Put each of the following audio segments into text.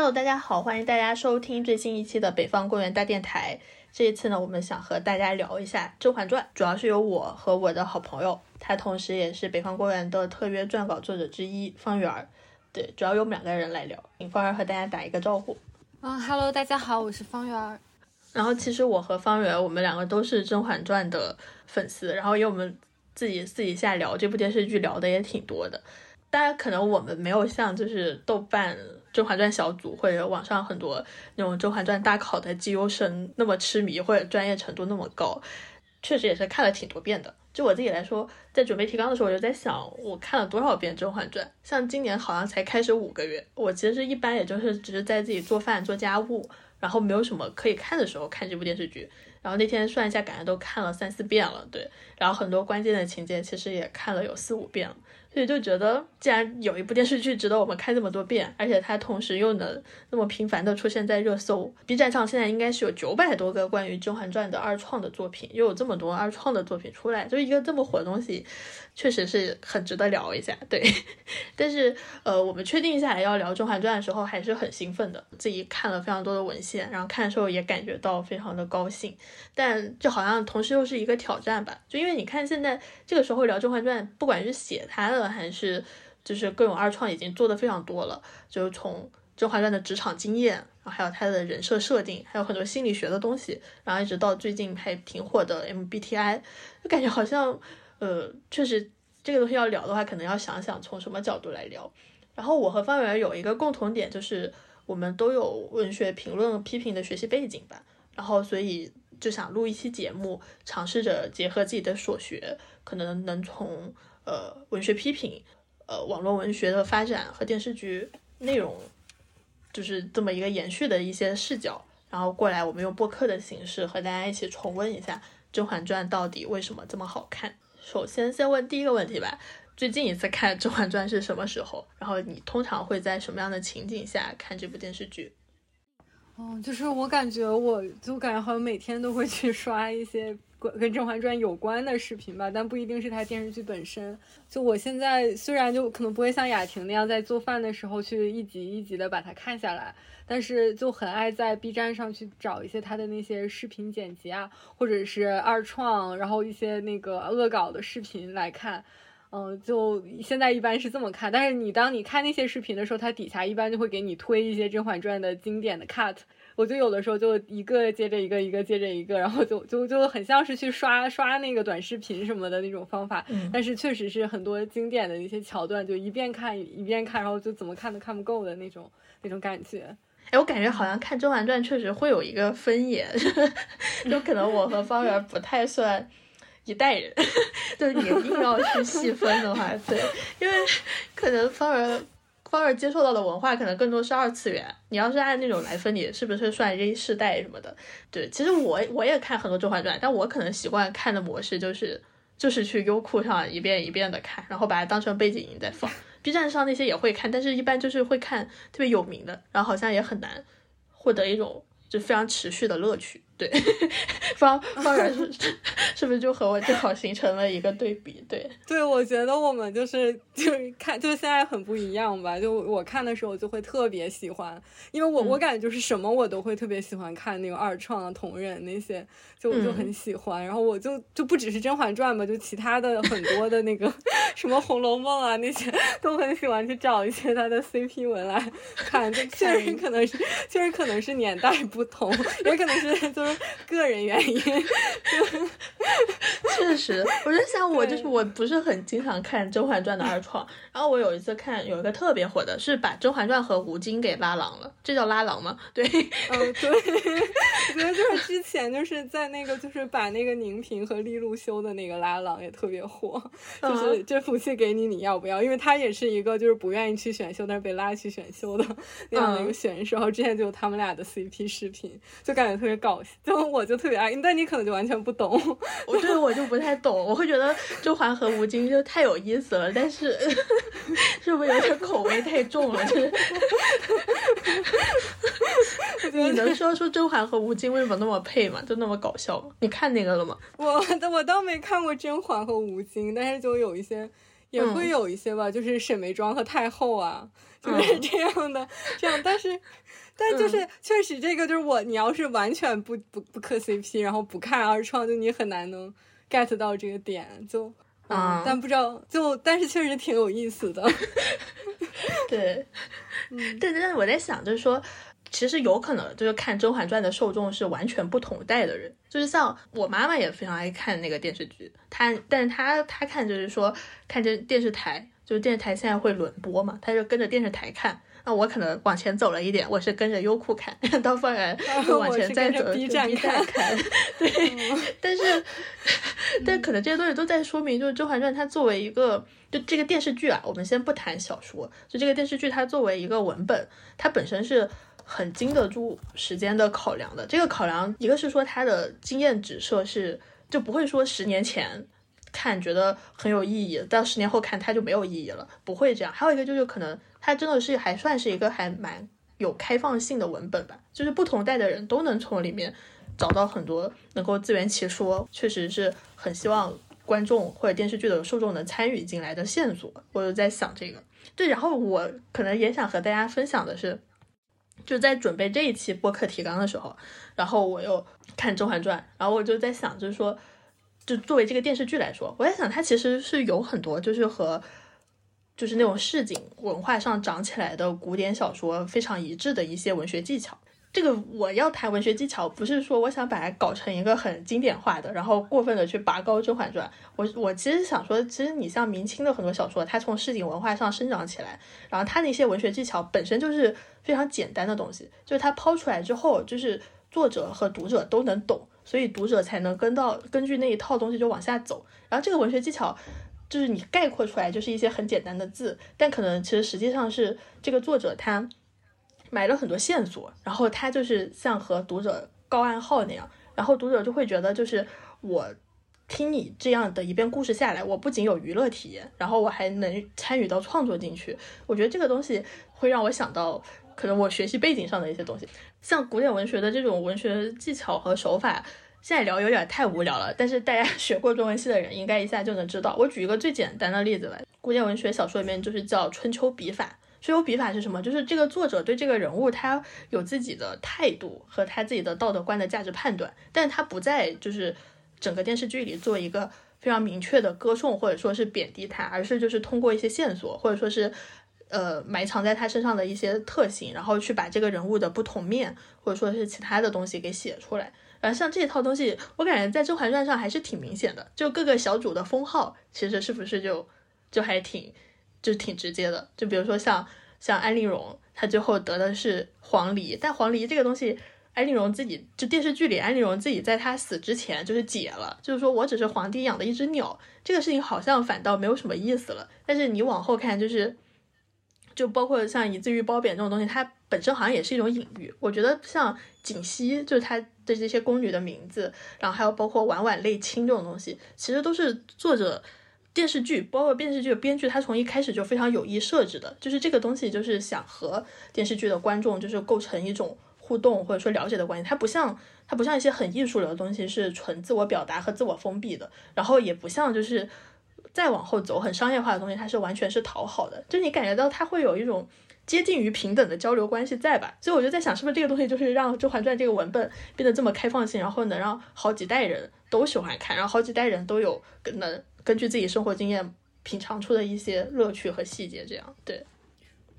Hello，大家好，欢迎大家收听最新一期的北方公园大电台。这一次呢，我们想和大家聊一下《甄嬛传》，主要是由我和我的好朋友，他同时也是北方公园的特约撰稿作者之一方圆儿。对，主要由我们两个人来聊，请方圆和大家打一个招呼。嗯哈喽，大家好，我是方圆儿。然后其实我和方圆，我们两个都是《甄嬛传》的粉丝，然后因为我们自己私底下聊这部电视剧聊的也挺多的。当然，可能我们没有像就是豆瓣《甄嬛传》小组或者网上很多那种《甄嬛传》大考的绩优生那么痴迷或者专业程度那么高，确实也是看了挺多遍的。就我自己来说，在准备提纲的时候，我就在想，我看了多少遍《甄嬛传》？像今年好像才开始五个月，我其实一般也就是只是在自己做饭做家务，然后没有什么可以看的时候看这部电视剧。然后那天算一下，感觉都看了三四遍了，对。然后很多关键的情节其实也看了有四五遍了。所以就觉得，既然有一部电视剧值得我们看这么多遍，而且它同时又能那么频繁的出现在热搜，B 站上现在应该是有九百多个关于《甄嬛传》的二创的作品，又有这么多二创的作品出来，就一个这么火的东西，确实是很值得聊一下。对，但是呃，我们确定下来要聊《甄嬛传》的时候，还是很兴奋的，自己看了非常多的文献，然后看的时候也感觉到非常的高兴，但就好像同时又是一个挑战吧，就因为你看现在这个时候聊《甄嬛传》，不管是写它的。还是就是各种二创已经做的非常多了，就是从《甄嬛传》的职场经验，然后还有他的人设设定，还有很多心理学的东西，然后一直到最近还挺火的 MBTI，就感觉好像呃，确实这个东西要聊的话，可能要想想从什么角度来聊。然后我和方圆有一个共同点，就是我们都有文学评论批评的学习背景吧，然后所以就想录一期节目，尝试着结合自己的所学，可能能从。呃，文学批评，呃，网络文学的发展和电视剧内容，就是这么一个延续的一些视角，然后过来，我们用播客的形式和大家一起重温一下《甄嬛传》到底为什么这么好看。首先，先问第一个问题吧，最近一次看《甄嬛传》是什么时候？然后你通常会在什么样的情景下看这部电视剧？哦，就是我感觉，我就感觉好像每天都会去刷一些。跟《甄嬛传》有关的视频吧，但不一定是它电视剧本身。就我现在虽然就可能不会像雅婷那样在做饭的时候去一集一集的把它看下来，但是就很爱在 B 站上去找一些它的那些视频剪辑啊，或者是二创，然后一些那个恶搞的视频来看。嗯，就现在一般是这么看。但是你当你看那些视频的时候，它底下一般就会给你推一些《甄嬛传》的经典的 cut。我就有的时候就一个接着一个，一个接着一个，然后就就就很像是去刷刷那个短视频什么的那种方法，但是确实是很多经典的一些桥段，就一遍看一遍看，然后就怎么看都看不够的那种那种感觉。哎，我感觉好像看《甄嬛传》确实会有一个分野，就可能我和方圆不太算一代人，就是你硬要去细分的话，对，因为可能方圆。方儿接受到的文化可能更多是二次元。你要是按那种来分，你是不是算 Z 世代什么的？对，其实我我也看很多《甄嬛传》，但我可能习惯看的模式就是就是去优酷上一遍一遍的看，然后把它当成背景音在放。B 站上那些也会看，但是一般就是会看特别有名的，然后好像也很难获得一种就非常持续的乐趣。对，方方圆是 是不是就和我正好形成了一个对比？对，对，我觉得我们就是就是看，就是现在很不一样吧。就我看的时候就会特别喜欢，因为我我感觉就是什么我都会特别喜欢看那个二创啊、同人那些，就我就很喜欢。然后我就就不只是《甄嬛传》吧，就其他的很多的那个什么《红楼梦》啊那些，都很喜欢去找一些它的 CP 文来看。就确实可能是，确实可能是年代不同，也可能是就。个人原因，确实，我在想，我就是我不是很经常看《甄嬛传》的二创，然后我有一次看，有一个特别火的，是把《甄嬛传》和吴京给拉郎了，这叫拉郎吗？对，嗯，对，我觉得就是之前就是在那个就是把那个宁嫔和利路修的那个拉郎也特别火，就是这福气给你，你要不要？因为他也是一个就是不愿意去选秀，但是被拉去选秀的那样的一个选手，然后之前就有他们俩的 CP 视频，就感觉特别搞笑。就我就特别爱，但你可能就完全不懂。我对我就不太懂，我会觉得甄嬛和吴京就太有意思了，但是是不是有点口味太重了？就是你能说出甄嬛和吴京为什么那么配吗？就那么搞笑吗？你看那个了吗？我 我倒没看过甄嬛和吴京，但是就有一些也会有一些吧，就是沈眉庄和太后啊，就是这样的这样，但是。但就是确实这个就是我，你要是完全不不不磕 CP，然后不看二创，就你很难能 get 到这个点，就嗯，但不知道就但是确实挺有意思的。对，嗯，对，但是我在想，就是说。其实有可能就是看《甄嬛传》的受众是完全不同代的人，就是像我妈妈也非常爱看那个电视剧，她但是她她看就是说看这电视台，就是电视台现在会轮播嘛，她就跟着电视台看。那我可能往前走了一点，我是跟着优酷看，到放完往前再走 B 站看。对，但是 但可能这些东西都在说明，就是《甄嬛传》它作为一个就这个电视剧啊，我们先不谈小说，就这个电视剧它作为一个文本，它本身是。很经得住时间的考量的，这个考量一个是说它的经验指涉是就不会说十年前看觉得很有意义，到十年后看它就没有意义了，不会这样。还有一个就是可能它真的是还算是一个还蛮有开放性的文本吧，就是不同代的人都能从里面找到很多能够自圆其说，确实是很希望观众或者电视剧的受众能参与进来的线索。我就在想这个，对，然后我可能也想和大家分享的是。就在准备这一期播客提纲的时候，然后我又看《甄嬛传》，然后我就在想，就是说，就作为这个电视剧来说，我在想它其实是有很多就是和就是那种市井文化上长起来的古典小说非常一致的一些文学技巧。这个我要谈文学技巧，不是说我想把它搞成一个很经典化的，然后过分的去拔高《甄嬛传》。我我其实想说，其实你像明清的很多小说，它从市井文化上生长起来，然后它那些文学技巧本身就是非常简单的东西，就是它抛出来之后，就是作者和读者都能懂，所以读者才能跟到根据那一套东西就往下走。然后这个文学技巧，就是你概括出来就是一些很简单的字，但可能其实实际上是这个作者他。埋了很多线索，然后他就是像和读者告暗号那样，然后读者就会觉得，就是我听你这样的一遍故事下来，我不仅有娱乐体验，然后我还能参与到创作进去。我觉得这个东西会让我想到，可能我学习背景上的一些东西，像古典文学的这种文学技巧和手法，现在聊有点太无聊了。但是大家 学过中文系的人，应该一下就能知道。我举一个最简单的例子来，古典文学小说里面就是叫春秋笔法。春秋笔法是什么？就是这个作者对这个人物，他有自己的态度和他自己的道德观的价值判断，但他不在就是整个电视剧里做一个非常明确的歌颂或者说是贬低他，而是就是通过一些线索或者说是呃埋藏在他身上的一些特性，然后去把这个人物的不同面或者说是其他的东西给写出来。然后像这一套东西，我感觉在《甄嬛传》上还是挺明显的，就各个小主的封号其实是不是就就还挺。就挺直接的，就比如说像像安陵容，她最后得的是黄鹂，但黄鹂这个东西，安陵容自己就电视剧里，安陵容自己在她死之前就是解了，就是说我只是皇帝养的一只鸟，这个事情好像反倒没有什么意思了。但是你往后看，就是就包括像以至于褒贬这种东西，它本身好像也是一种隐喻。我觉得像锦汐，就是她的这些宫女的名字，然后还有包括婉婉泪清这种东西，其实都是作者。电视剧包括电视剧的编剧，他从一开始就非常有意设置的，就是这个东西就是想和电视剧的观众就是构成一种互动或者说了解的关系。它不像它不像一些很艺术流的东西是纯自我表达和自我封闭的，然后也不像就是再往后走很商业化的东西，它是完全是讨好的，就你感觉到它会有一种接近于平等的交流关系在吧？所以我就在想，是不是这个东西就是让《甄嬛传》这个文本变得这么开放性，然后能让好几代人都喜欢看，然后好几代人都有能。根据自己生活经验品尝出的一些乐趣和细节，这样对。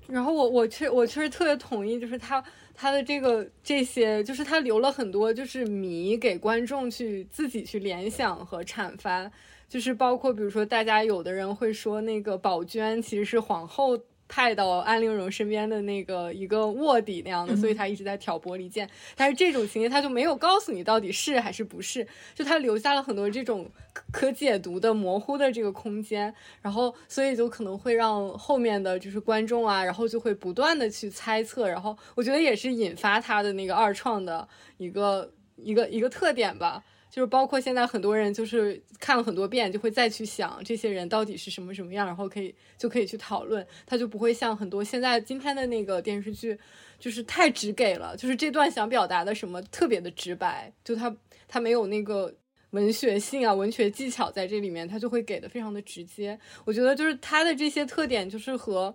然后我我确我确实特别同意，就是他他的这个这些，就是他留了很多就是谜给观众去自己去联想和阐发，就是包括比如说大家有的人会说那个宝娟其实是皇后。派到安陵容身边的那个一个卧底那样的，所以他一直在挑拨离间。但是这种情节他就没有告诉你到底是还是不是，就他留下了很多这种可解读的模糊的这个空间。然后，所以就可能会让后面的就是观众啊，然后就会不断的去猜测。然后我觉得也是引发他的那个二创的一个一个一个特点吧。就是包括现在很多人就是看了很多遍，就会再去想这些人到底是什么什么样，然后可以就可以去讨论，他就不会像很多现在今天的那个电视剧，就是太直给了，就是这段想表达的什么特别的直白，就他他没有那个文学性啊，文学技巧在这里面，他就会给的非常的直接。我觉得就是他的这些特点，就是和。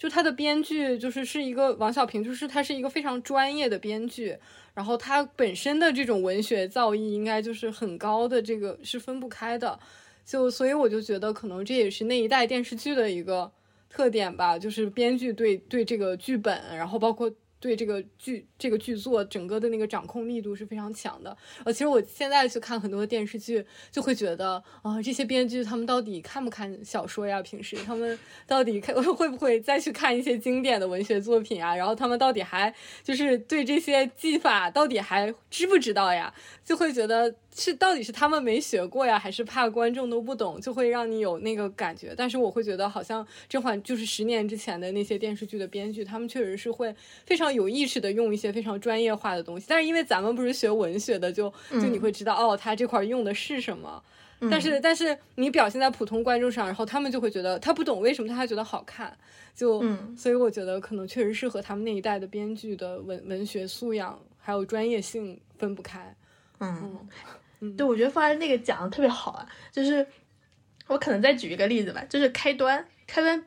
就他的编剧就是是一个王小平，就是他是一个非常专业的编剧，然后他本身的这种文学造诣应该就是很高的，这个是分不开的。就所以我就觉得可能这也是那一代电视剧的一个特点吧，就是编剧对对这个剧本，然后包括。对这个剧这个剧作整个的那个掌控力度是非常强的。呃，其实我现在去看很多电视剧，就会觉得啊，这些编剧他们到底看不看小说呀？平时他们到底看 会不会再去看一些经典的文学作品啊？然后他们到底还就是对这些技法到底还知不知道呀？就会觉得。是到底是他们没学过呀，还是怕观众都不懂，就会让你有那个感觉？但是我会觉得，好像甄嬛就是十年之前的那些电视剧的编剧，他们确实是会非常有意识的用一些非常专业化的东西。但是因为咱们不是学文学的，就就你会知道，哦，他这块用的是什么。但是但是你表现在普通观众上，然后他们就会觉得他不懂为什么他还觉得好看。就所以我觉得可能确实是和他们那一代的编剧的文文学素养还有专业性分不开。嗯。对，我觉得方案那个讲的特别好啊，就是我可能再举一个例子吧，就是开端，开端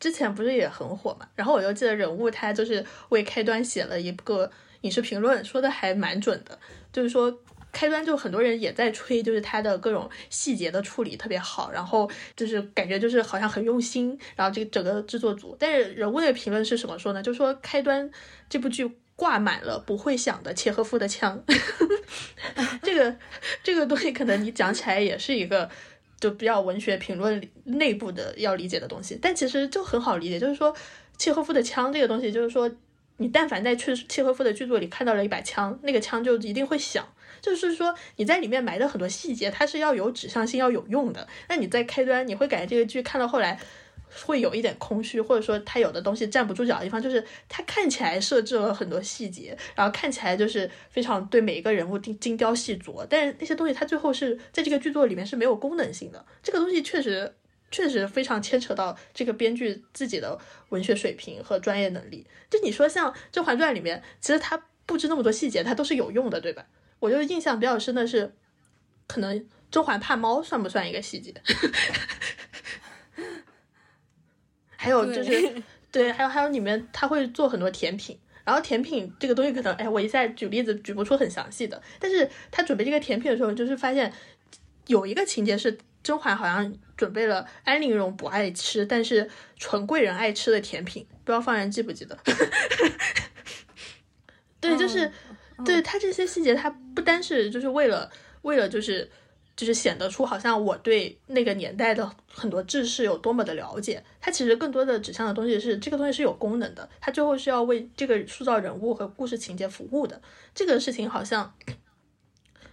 之前不是也很火嘛，然后我就记得人物他就是为开端写了一个影视评论，说的还蛮准的，就是说开端就很多人也在吹，就是他的各种细节的处理特别好，然后就是感觉就是好像很用心，然后这个整个制作组，但是人物的评论是什么说呢？就说开端这部剧。挂满了不会响的契诃夫的枪，这个这个东西可能你讲起来也是一个就比较文学评论内部的要理解的东西，但其实就很好理解，就是说契诃夫的枪这个东西，就是说你但凡在去契诃夫的剧作里看到了一把枪，那个枪就一定会响，就是说你在里面埋的很多细节，它是要有指向性，要有用的。那你在开端，你会感觉这个剧看到后来。会有一点空虚，或者说他有的东西站不住脚的地方，就是他看起来设置了很多细节，然后看起来就是非常对每一个人物精精雕细琢，但是那些东西他最后是在这个剧作里面是没有功能性的。这个东西确实确实非常牵扯到这个编剧自己的文学水平和专业能力。就你说像《甄嬛传》里面，其实他布置那么多细节，它都是有用的，对吧？我就印象比较深的是，可能甄嬛怕猫算不算一个细节？还有就是，对，还有还有里面他会做很多甜品，然后甜品这个东西可能，哎，我一下举例子举不出很详细的，但是他准备这个甜品的时候，就是发现有一个情节是甄嬛好像准备了安陵容不爱吃，但是纯贵人爱吃的甜品，不知道方圆记不记得？对，就是，对他这些细节，他不单是就是为了为了就是。就是显得出好像我对那个年代的很多知识有多么的了解，它其实更多的指向的东西是这个东西是有功能的，它最后是要为这个塑造人物和故事情节服务的。这个事情好像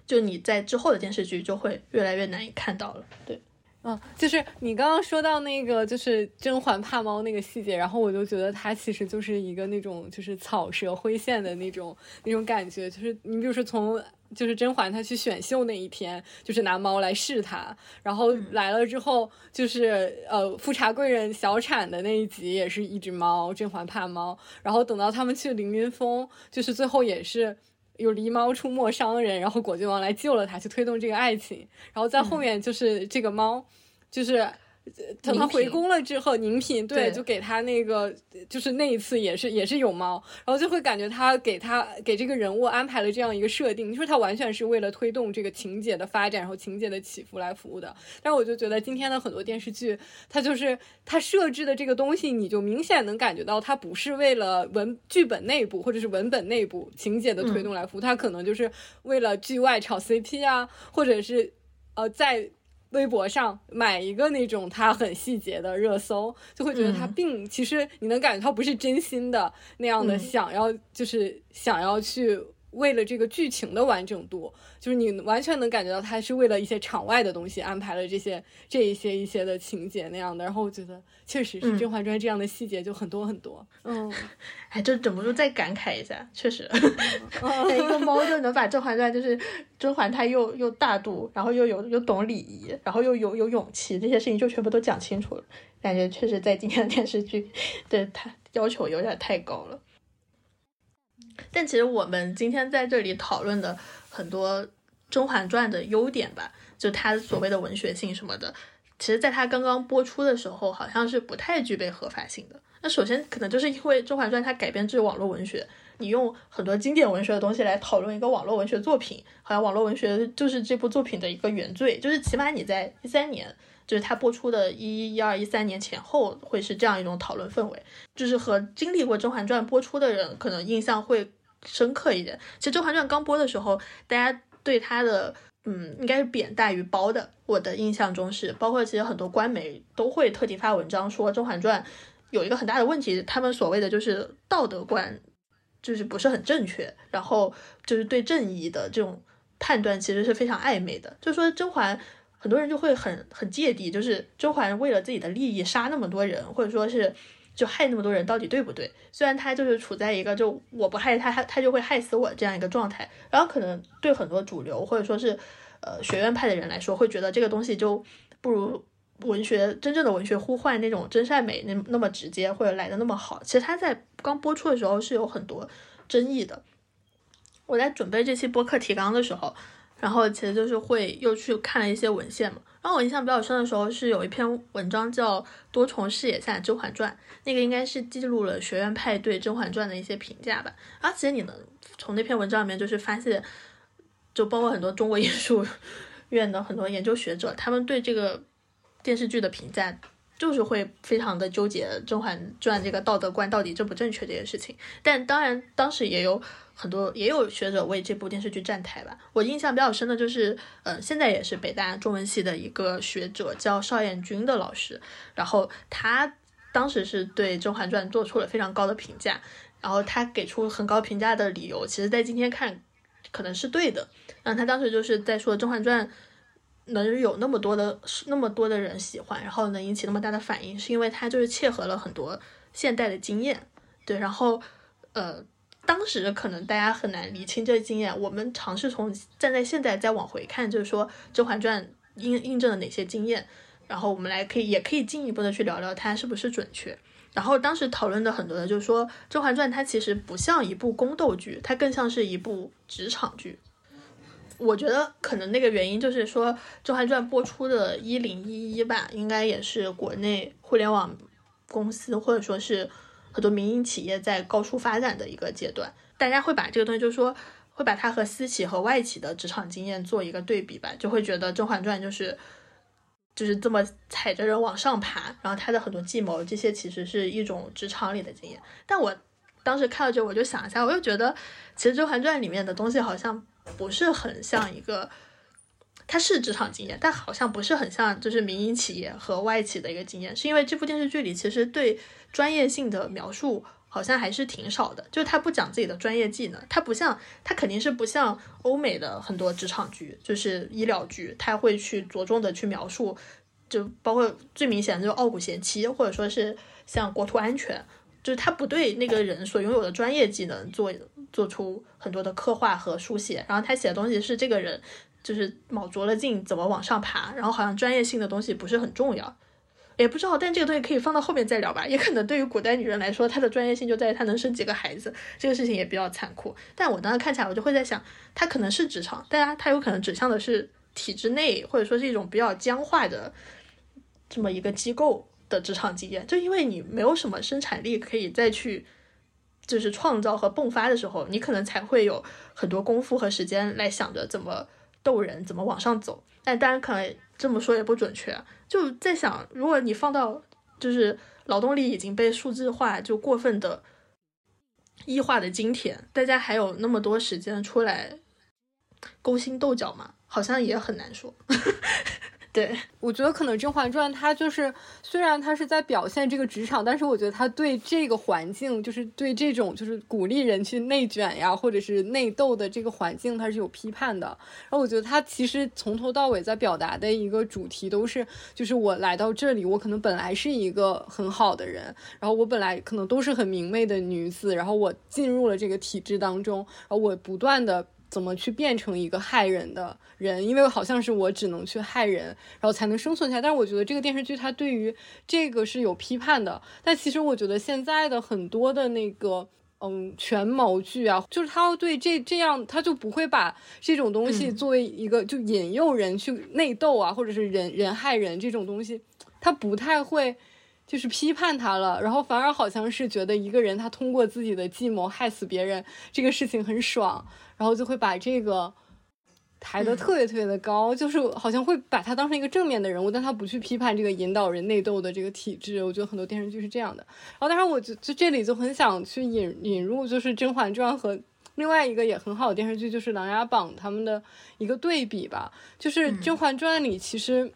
就你在之后的电视剧就会越来越难以看到了。对，嗯，就是你刚刚说到那个就是甄嬛怕猫那个细节，然后我就觉得它其实就是一个那种就是草蛇灰线的那种那种感觉，就是你比如说从。就是甄嬛她去选秀那一天，就是拿猫来试她，然后来了之后，就是呃富察贵人小产的那一集也是一只猫，甄嬛怕猫，然后等到他们去凌云峰，就是最后也是有狸猫出没伤人，然后果郡王来救了他，去推动这个爱情，然后在后面就是这个猫，就是。等他回宫了之后，宁嫔对，就给他那个，就是那一次也是也是有猫，然后就会感觉他给他给这个人物安排了这样一个设定，你说他完全是为了推动这个情节的发展，然后情节的起伏来服务的。但是我就觉得今天的很多电视剧，它就是它设置的这个东西，你就明显能感觉到它不是为了文剧本内部或者是文本内部情节的推动来服务，它可能就是为了剧外炒 CP 啊，或者是呃在。微博上买一个那种他很细节的热搜，就会觉得他并其实你能感觉他不是真心的那样的想要，就是想要去。为了这个剧情的完整度，就是你完全能感觉到他是为了一些场外的东西安排了这些这一些一些的情节那样的。然后我觉得确实是《甄嬛传》这样的细节就很多很多。嗯，哎，就忍不住再感慨一下，确实，一个猫就能把《甄嬛传》就是甄嬛她又又大度，然后又有又懂礼仪，然后又有有勇气，这些事情就全部都讲清楚了。感觉确实在今天的电视剧对他要求有点太高了。但其实我们今天在这里讨论的很多《甄嬛传》的优点吧，就它所谓的文学性什么的，其实在它刚刚播出的时候，好像是不太具备合法性的。那首先可能就是因为《甄嬛传》它改编自网络文学，你用很多经典文学的东西来讨论一个网络文学作品，好像网络文学就是这部作品的一个原罪，就是起码你在一三年，就是它播出的一一二一三年前后，会是这样一种讨论氛围，就是和经历过《甄嬛传》播出的人可能印象会深刻一点。其实《甄嬛传》刚播的时候，大家对它的嗯应该是贬大于褒的，我的印象中是，包括其实很多官媒都会特地发文章说《甄嬛传》。有一个很大的问题，他们所谓的就是道德观，就是不是很正确，然后就是对正义的这种判断其实是非常暧昧的。就说甄嬛，很多人就会很很芥蒂，就是甄嬛为了自己的利益杀那么多人，或者说是就害那么多人，到底对不对？虽然她就是处在一个就我不害她，她她就会害死我这样一个状态，然后可能对很多主流或者说是呃学院派的人来说，会觉得这个东西就不如。文学真正的文学呼唤那种真善美那那么直接或者来的那么好，其实它在刚播出的时候是有很多争议的。我在准备这期播客提纲的时候，然后其实就是会又去看了一些文献嘛。然后我印象比较深的时候是有一篇文章叫《多重视野下甄嬛传》，那个应该是记录了学院派对《甄嬛传》的一些评价吧。而其实你能从那篇文章里面就是发现，就包括很多中国艺术院的很多研究学者，他们对这个。电视剧的评价就是会非常的纠结《甄嬛传》这个道德观到底正不正确这件事情，但当然当时也有很多也有学者为这部电视剧站台吧。我印象比较深的就是，呃，现在也是北大中文系的一个学者叫邵彦军的老师，然后他当时是对《甄嬛传》做出了非常高的评价，然后他给出很高评价的理由，其实在今天看可能是对的。嗯他当时就是在说《甄嬛传》。能有那么多的那么多的人喜欢，然后能引起那么大的反应，是因为它就是切合了很多现代的经验，对，然后呃，当时可能大家很难理清这个经验，我们尝试从站在现在再往回看，就是说《甄嬛传》印印证了哪些经验，然后我们来可以也可以进一步的去聊聊它是不是准确。然后当时讨论的很多的就是说，《甄嬛传》它其实不像一部宫斗剧，它更像是一部职场剧。我觉得可能那个原因就是说，《甄嬛传》播出的一零一一吧，应该也是国内互联网公司或者说是很多民营企业在高速发展的一个阶段。大家会把这个东西，就是说，会把它和私企和外企的职场经验做一个对比吧，就会觉得《甄嬛传》就是就是这么踩着人往上爬，然后他的很多计谋，这些其实是一种职场里的经验。但我当时看到这，我就想一下，我又觉得，其实《甄嬛传》里面的东西好像。不是很像一个，它是职场经验，但好像不是很像，就是民营企业和外企的一个经验。是因为这部电视剧里其实对专业性的描述好像还是挺少的，就是他不讲自己的专业技能，他不像，他肯定是不像欧美的很多职场剧，就是医疗剧，他会去着重的去描述，就包括最明显的就是《傲骨贤妻》，或者说是像国土安全。就是他不对那个人所拥有的专业技能做做出很多的刻画和书写，然后他写的东西是这个人就是卯足了劲怎么往上爬，然后好像专业性的东西不是很重要，也不知道，但这个东西可以放到后面再聊吧。也可能对于古代女人来说，她的专业性就在于她能生几个孩子，这个事情也比较残酷。但我当时看起来，我就会在想，她可能是职场，但她她有可能指向的是体制内或者说是一种比较僵化的这么一个机构。的职场经验，就因为你没有什么生产力可以再去，就是创造和迸发的时候，你可能才会有很多功夫和时间来想着怎么逗人，怎么往上走。但当然，可能这么说也不准确。就在想，如果你放到就是劳动力已经被数字化就过分的异化的今天，大家还有那么多时间出来勾心斗角吗？好像也很难说。对，我觉得可能《甄嬛传》它就是虽然它是在表现这个职场，但是我觉得它对这个环境，就是对这种就是鼓励人去内卷呀，或者是内斗的这个环境，它是有批判的。然后我觉得它其实从头到尾在表达的一个主题都是，就是我来到这里，我可能本来是一个很好的人，然后我本来可能都是很明媚的女子，然后我进入了这个体制当中，然后我不断的。怎么去变成一个害人的人？因为好像是我只能去害人，然后才能生存下来。但是我觉得这个电视剧它对于这个是有批判的。但其实我觉得现在的很多的那个嗯权谋剧啊，就是他对这这样，他就不会把这种东西作为一个就引诱人去内斗啊，或者是人人害人这种东西，他不太会就是批判他了，然后反而好像是觉得一个人他通过自己的计谋害死别人这个事情很爽，然后就会把这个。抬得特别特别的高，就是好像会把他当成一个正面的人物，但他不去批判这个引导人内斗的这个体制。我觉得很多电视剧是这样的。然后，当然，我就就这里就很想去引引入，就是《甄嬛传》和另外一个也很好的电视剧，就是《琅琊榜》他们的一个对比吧。就是《甄嬛传》里，其实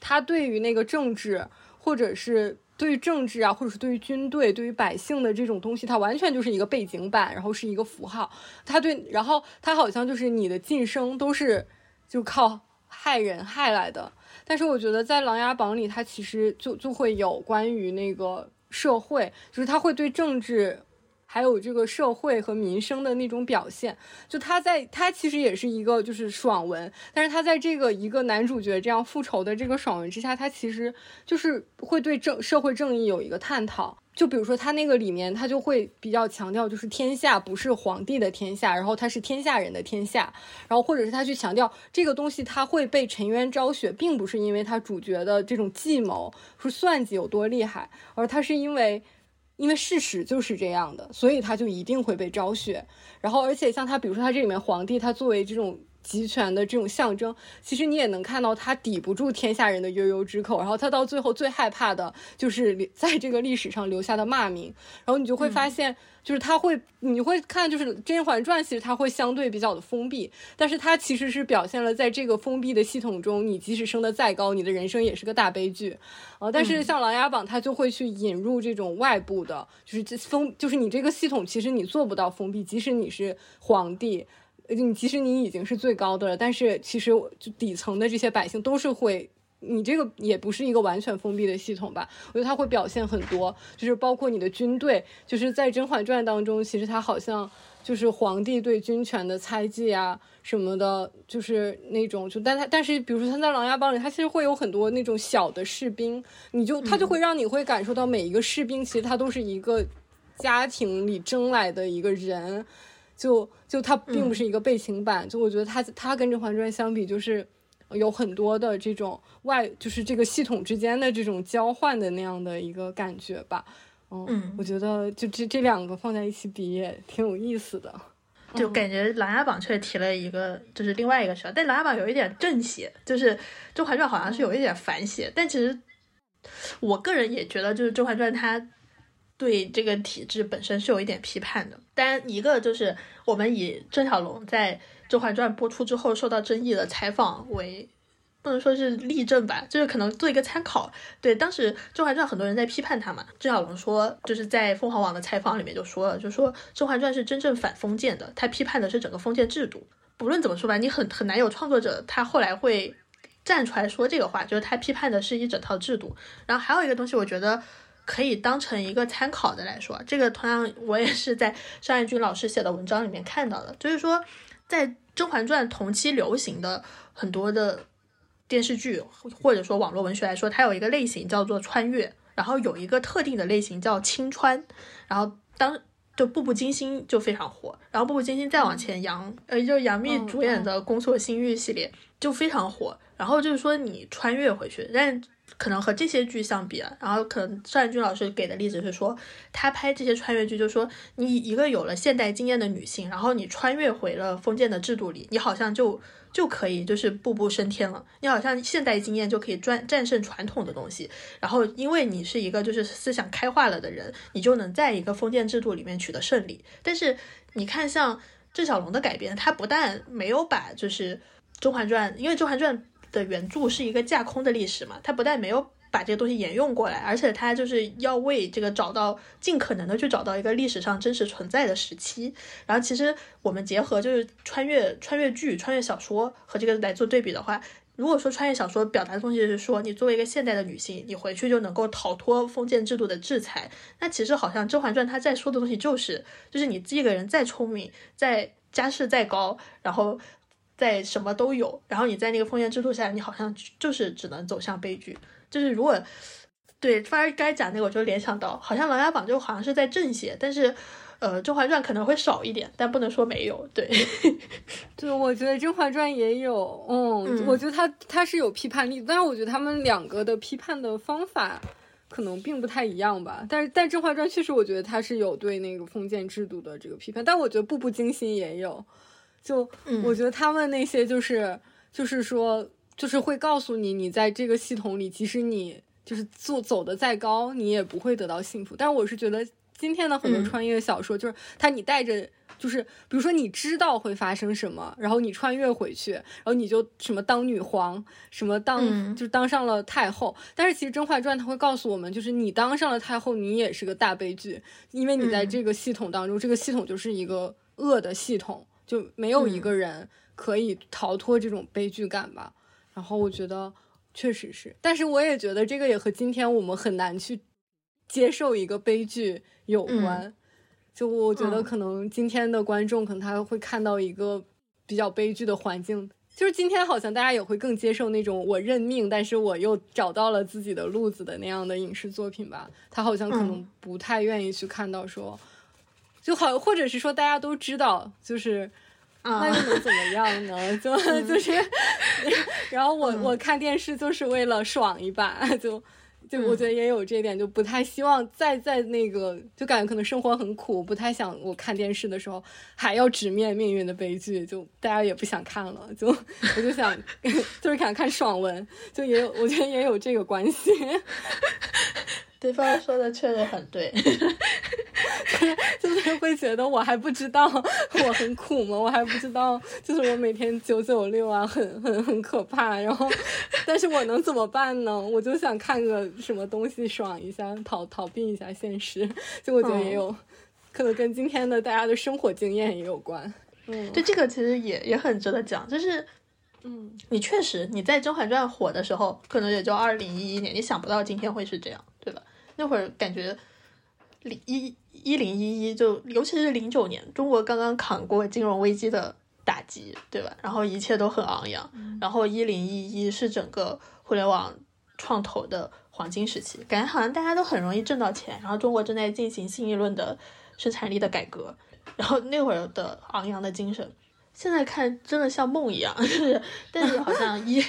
他对于那个政治，或者是。对于政治啊，或者是对于军队、对于百姓的这种东西，它完全就是一个背景板，然后是一个符号。它对，然后它好像就是你的晋升都是就靠害人害来的。但是我觉得在《琅琊榜》里，它其实就就会有关于那个社会，就是它会对政治。还有这个社会和民生的那种表现，就他在他其实也是一个就是爽文，但是他在这个一个男主角这样复仇的这个爽文之下，他其实就是会对正社会正义有一个探讨。就比如说他那个里面，他就会比较强调，就是天下不是皇帝的天下，然后他是天下人的天下，然后或者是他去强调这个东西，他会被沉冤昭雪，并不是因为他主角的这种计谋是算计有多厉害，而他是因为。因为事实就是这样的，所以他就一定会被昭雪。然后，而且像他，比如说他这里面皇帝，他作为这种。集权的这种象征，其实你也能看到他抵不住天下人的悠悠之口，然后他到最后最害怕的就是 在这个历史上留下的骂名，然后你就会发现，就是他会，你会看，就是《甄嬛传》，其实它会相对比较的封闭，但是它其实是表现了在这个封闭的系统中，你即使升得再高，你的人生也是个大悲剧，啊，但是像《琅琊榜》，它就会去引入这种外部的，就是封，就是你这个系统其实你做不到封闭，即使你是皇帝。你其实你已经是最高的了，但是其实就底层的这些百姓都是会，你这个也不是一个完全封闭的系统吧？我觉得它会表现很多，就是包括你的军队，就是在《甄嬛传》当中，其实它好像就是皇帝对军权的猜忌啊什么的，就是那种就但他但是比如说他在《琅琊榜》里，他其实会有很多那种小的士兵，你就他就会让你会感受到每一个士兵其实他都是一个家庭里争来的一个人。就就它并不是一个背景板，就我觉得它它跟《甄嬛传》相比，就是有很多的这种外，就是这个系统之间的这种交换的那样的一个感觉吧。嗯，我觉得就这这两个放在一起比也挺有意思的。就感觉《琅琊榜》却提了一个，就是另外一个事儿，但《琅琊榜》有一点正邪，就是《甄嬛传》好像是有一点反邪，但其实我个人也觉得，就是《甄嬛传》它。对这个体制本身是有一点批判的，当然一个就是我们以郑晓龙在《甄嬛传》播出之后受到争议的采访为，不能说是例证吧，就是可能做一个参考。对，当时《甄嬛传》很多人在批判他嘛，郑晓龙说就是在凤凰网的采访里面就说了，就说《甄嬛传》是真正反封建的，他批判的是整个封建制度。不论怎么说吧，你很很难有创作者他后来会站出来说这个话，就是他批判的是一整套制度。然后还有一个东西，我觉得。可以当成一个参考的来说，这个同样我也是在尚彦君老师写的文章里面看到的，就是说，在《甄嬛传》同期流行的很多的电视剧或者说网络文学来说，它有一个类型叫做穿越，然后有一个特定的类型叫青穿，然后当就《步步惊心》就非常火，然后《步步惊心》再往前，杨呃就是杨幂主演的《宫锁心玉》系列就非常火，然后就是说你穿越回去，但。可能和这些剧相比啊，然后可能邵元君老师给的例子是说，他拍这些穿越剧，就是说你一个有了现代经验的女性，然后你穿越回了封建的制度里，你好像就就可以就是步步升天了，你好像现代经验就可以战战胜传统的东西，然后因为你是一个就是思想开化了的人，你就能在一个封建制度里面取得胜利。但是你看像郑晓龙的改编，他不但没有把就是《甄嬛传》，因为《甄嬛传》。的原著是一个架空的历史嘛，它不但没有把这个东西沿用过来，而且它就是要为这个找到尽可能的去找到一个历史上真实存在的时期。然后其实我们结合就是穿越穿越剧、穿越小说和这个来做对比的话，如果说穿越小说表达的东西是说你作为一个现代的女性，你回去就能够逃脱封建制度的制裁，那其实好像《甄嬛传》它在说的东西就是，就是你这个人再聪明、再家世再高，然后。在什么都有，然后你在那个封建制度下，你好像就是只能走向悲剧。就是如果对，反而该讲那个，我就联想到，好像《琅琊榜》就好像是在正邪，但是呃，《甄嬛传》可能会少一点，但不能说没有。对，对，我觉得《甄嬛传》也有，嗯，我觉得它它是有批判力，但是我觉得他们两个的批判的方法可能并不太一样吧。但是，但《甄嬛传》确实，我觉得它是有对那个封建制度的这个批判，但我觉得《步步惊心》也有。就我觉得他们那些就是就是说，就是会告诉你，你在这个系统里，即使你。就是做走的再高，你也不会得到幸福。但是我是觉得今天的很多穿越小说，就是它你带着，就是比如说你知道会发生什么，然后你穿越回去，然后你就什么当女皇，什么当就当上了太后。但是其实《甄嬛传》它会告诉我们，就是你当上了太后，你也是个大悲剧，因为你在这个系统当中，这个系统就是一个恶的系统，就没有一个人可以逃脱这种悲剧感吧。然后我觉得。确实是，但是我也觉得这个也和今天我们很难去接受一个悲剧有关。就我觉得可能今天的观众可能他会看到一个比较悲剧的环境，就是今天好像大家也会更接受那种我认命，但是我又找到了自己的路子的那样的影视作品吧。他好像可能不太愿意去看到说，就好，或者是说大家都知道，就是。那又能怎么样呢？就 就是，然后我我看电视就是为了爽一把，就就我觉得也有这点，就不太希望再在那个，就感觉可能生活很苦，不太想我看电视的时候还要直面命运的悲剧，就大家也不想看了，就我就想 就是想看爽文，就也有我觉得也有这个关系。对方说的确实很对，就是会觉得我还不知道我很苦吗？我还不知道，就是我每天九九六啊，很很很可怕。然后，但是我能怎么办呢？我就想看个什么东西爽一下，逃逃避一下现实。就我觉得也有可能跟今天的大家的生活经验也有关。嗯，对这个其实也也很值得讲，就是。嗯，你确实你在《甄嬛传》火的时候，可能也就二零一一年，你想不到今天会是这样？那会儿感觉零一一零一一就，尤其是零九年，中国刚刚扛过金融危机的打击，对吧？然后一切都很昂扬，然后一零一一是整个互联网创投的黄金时期，感觉好像大家都很容易挣到钱，然后中国正在进行新一轮的生产力的改革，然后那会儿的昂扬的精神。现在看真的像梦一样，是，但是好像一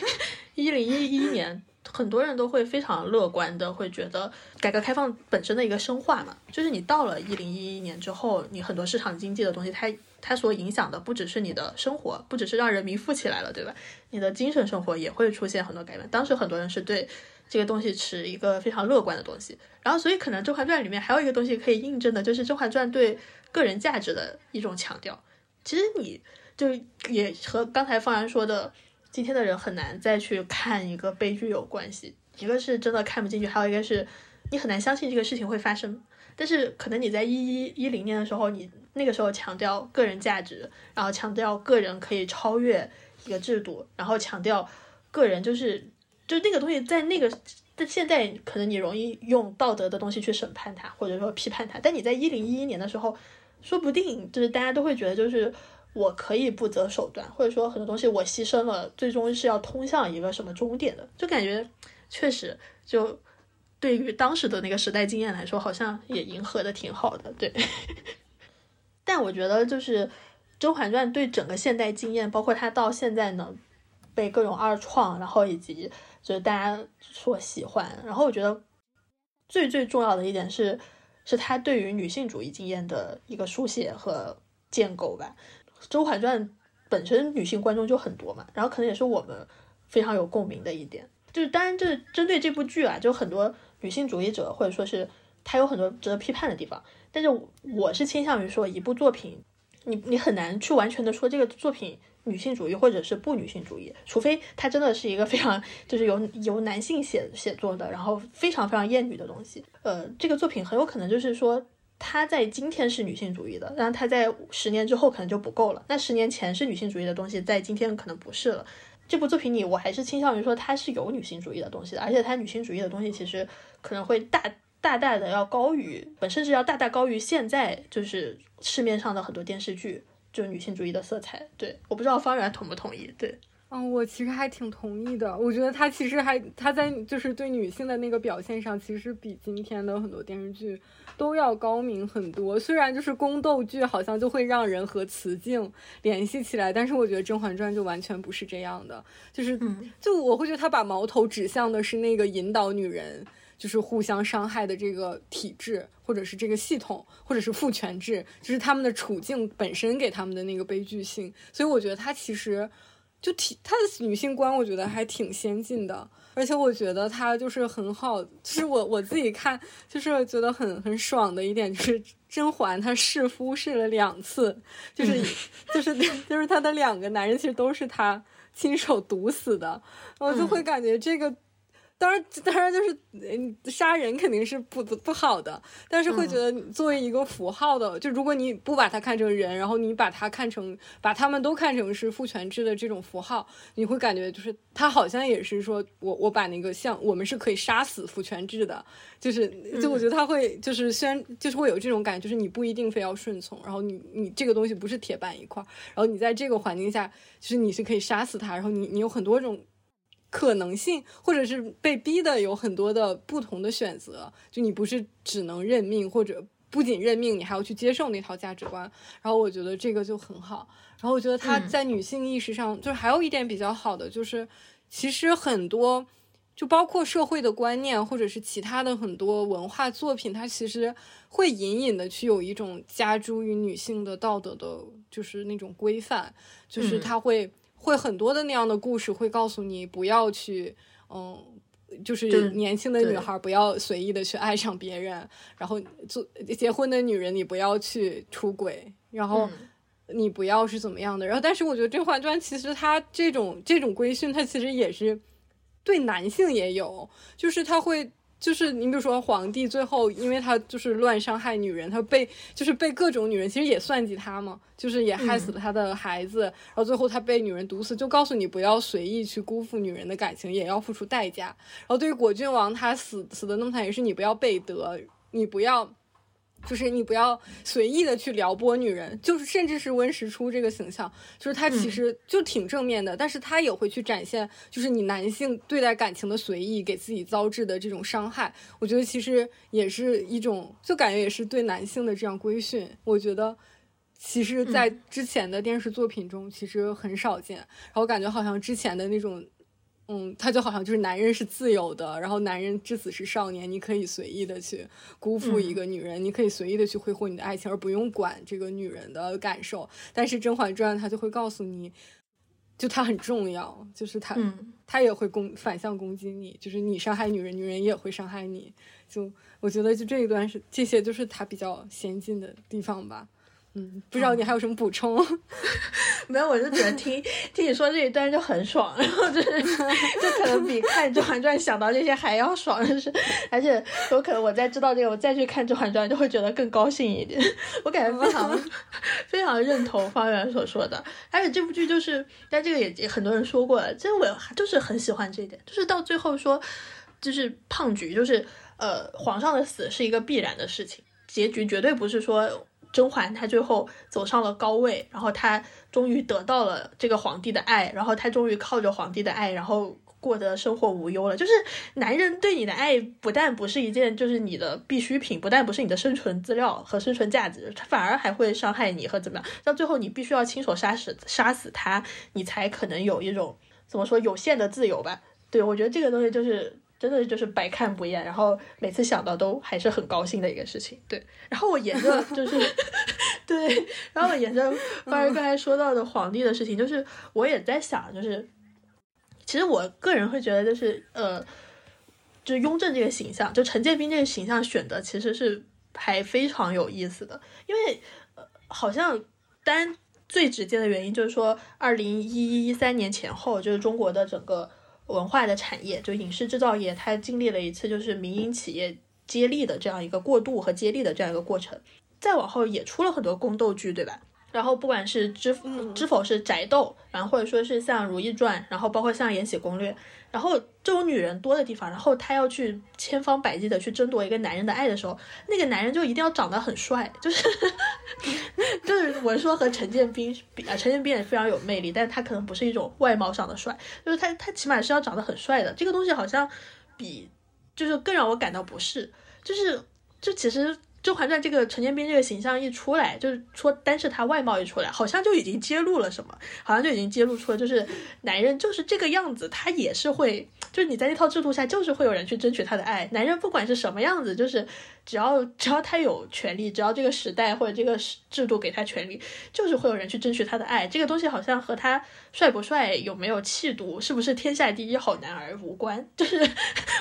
一零一一年，很多人都会非常乐观的，会觉得改革开放本身的一个深化嘛，就是你到了一零一一年之后，你很多市场经济的东西，它它所影响的不只是你的生活，不只是让人民富起来了，对吧？你的精神生活也会出现很多改变。当时很多人是对这个东西持一个非常乐观的东西，然后所以可能《甄嬛传》里面还有一个东西可以印证的，就是《甄嬛传》对个人价值的一种强调。其实你。就也和刚才方然说的，今天的人很难再去看一个悲剧有关系。一个是真的看不进去，还有一个是你很难相信这个事情会发生。但是可能你在一一一零年的时候，你那个时候强调个人价值，然后强调个人可以超越一个制度，然后强调个人就是就那个东西在那个在现在可能你容易用道德的东西去审判他，或者说批判他。但你在一零一一年的时候，说不定就是大家都会觉得就是。我可以不择手段，或者说很多东西我牺牲了，最终是要通向一个什么终点的，就感觉确实就对于当时的那个时代经验来说，好像也迎合的挺好的，对。但我觉得就是《甄嬛传》对整个现代经验，包括它到现在呢被各种二创，然后以及就是大家所喜欢，然后我觉得最最重要的一点是，是它对于女性主义经验的一个书写和建构吧。《甄嬛传》本身女性观众就很多嘛，然后可能也是我们非常有共鸣的一点，就是当然这针对这部剧啊，就很多女性主义者或者说是它有很多值得批判的地方，但是我是倾向于说一部作品，你你很难去完全的说这个作品女性主义或者是不女性主义，除非它真的是一个非常就是由由男性写写作的，然后非常非常厌女的东西，呃，这个作品很有可能就是说。她在今天是女性主义的，但她在十年之后可能就不够了。那十年前是女性主义的东西，在今天可能不是了。这部作品里，我还是倾向于说它是有女性主义的东西的，而且它女性主义的东西其实可能会大大大的要高于，本身是要大大高于现在就是市面上的很多电视剧，就是女性主义的色彩。对，我不知道方圆同不同意？对，嗯，我其实还挺同意的。我觉得他其实还他在就是对女性的那个表现上，其实比今天的很多电视剧都要高明很多。虽然就是宫斗剧好像就会让人和雌竞联系起来，但是我觉得《甄嬛传》就完全不是这样的。就是就我会觉得他把矛头指向的是那个引导女人就是互相伤害的这个体制，或者是这个系统，或者是父权制，就是他们的处境本身给他们的那个悲剧性。所以我觉得他其实。就挺她的女性观，我觉得还挺先进的，而且我觉得她就是很好。就是我我自己看，就是觉得很很爽的一点，就是甄嬛她试夫试了两次，就是就是就是她的两个男人其实都是她亲手毒死的，我就会感觉这个。当然，当然就是嗯，杀人肯定是不不好的，但是会觉得作为一个符号的，就如果你不把它看成人，然后你把它看成把他们都看成是父权制的这种符号，你会感觉就是他好像也是说我我把那个像我们是可以杀死父权制的，就是就我觉得他会就是宣就是会有这种感觉，就是你不一定非要顺从，然后你你这个东西不是铁板一块，然后你在这个环境下，就是你是可以杀死他，然后你你有很多种。可能性，或者是被逼的有很多的不同的选择，就你不是只能认命，或者不仅认命，你还要去接受那套价值观。然后我觉得这个就很好。然后我觉得他在女性意识上，就是还有一点比较好的，就是其实很多，就包括社会的观念，或者是其他的很多文化作品，它其实会隐隐的去有一种加诸于女性的道德的，就是那种规范，就是它会。会很多的那样的故事会告诉你不要去，嗯，就是年轻的女孩不要随意的去爱上别人，然后做结婚的女人你不要去出轨，然后你不要是怎么样的。然后，但是我觉得《甄嬛传》其实它这种这种规训，它其实也是对男性也有，就是他会。就是你比如说皇帝最后，因为他就是乱伤害女人，他被就是被各种女人其实也算计他嘛，就是也害死了他的孩子，然后最后他被女人毒死，就告诉你不要随意去辜负女人的感情，也要付出代价。然后对于果郡王，他死死的那么惨，也是你不要背德，你不要。就是你不要随意的去撩拨女人，就是甚至是温实初这个形象，就是他其实就挺正面的，但是他也会去展现，就是你男性对待感情的随意，给自己遭致的这种伤害。我觉得其实也是一种，就感觉也是对男性的这样规训。我觉得其实，在之前的电视作品中，其实很少见。然后感觉好像之前的那种。嗯，他就好像就是男人是自由的，然后男人至死是少年，你可以随意的去辜负一个女人，你可以随意的去挥霍你的爱情，而不用管这个女人的感受。但是《甄嬛传》它就会告诉你，就它很重要，就是它，它也会攻反向攻击你，就是你伤害女人，女人也会伤害你。就我觉得，就这一段是这些，就是它比较先进的地方吧。嗯，不知道你还有什么补充？没有，我就觉得听听你说这一段就很爽，然后就是就可能比看《甄嬛传》想到这些还要爽，就是而且有可能我再知道这个，我再去看《甄嬛传》就会觉得更高兴一点。我感觉非常非常认同方圆所说的，而且这部剧就是，但这个也也很多人说过了，这我就是很喜欢这一点，就是到最后说，就是胖菊，就是呃皇上的死是一个必然的事情，结局绝对不是说。甄嬛她最后走上了高位，然后她终于得到了这个皇帝的爱，然后她终于靠着皇帝的爱，然后过得生活无忧了。就是男人对你的爱，不但不是一件就是你的必需品，不但不是你的生存资料和生存价值，他反而还会伤害你和怎么样？到最后你必须要亲手杀死杀死他，你才可能有一种怎么说有限的自由吧？对我觉得这个东西就是。真的就是百看不厌，然后每次想到都还是很高兴的一个事情。对，然后我沿着就是，对，然后我沿着方儿刚才说到的皇帝的事情，就是我也在想，就是其实我个人会觉得，就是呃，就是雍正这个形象，就陈建斌这个形象选的其实是还非常有意思的，因为呃，好像单最直接的原因就是说，二零一一一三年前后，就是中国的整个。文化的产业，就影视制造业，它经历了一次就是民营企业接力的这样一个过渡和接力的这样一个过程。再往后也出了很多宫斗剧，对吧？然后不管是知知否是宅斗，然后或者说是像《如懿传》，然后包括像《延禧攻略》，然后这种女人多的地方，然后她要去千方百计的去争夺一个男人的爱的时候，那个男人就一定要长得很帅，就是 就是我说和陈建斌比啊，陈建斌也非常有魅力，但他可能不是一种外貌上的帅，就是他他起码是要长得很帅的，这个东西好像比就是更让我感到不适，就是就其实。《甄嬛传》这个陈建斌这个形象一出来，就是说单是他外貌一出来，好像就已经揭露了什么，好像就已经揭露出了，就是男人就是这个样子，他也是会，就是你在那套制度下，就是会有人去争取他的爱。男人不管是什么样子，就是只要只要他有权利，只要这个时代或者这个制度给他权利，就是会有人去争取他的爱。这个东西好像和他帅不帅、有没有气度、是不是天下第一好男儿无关，就是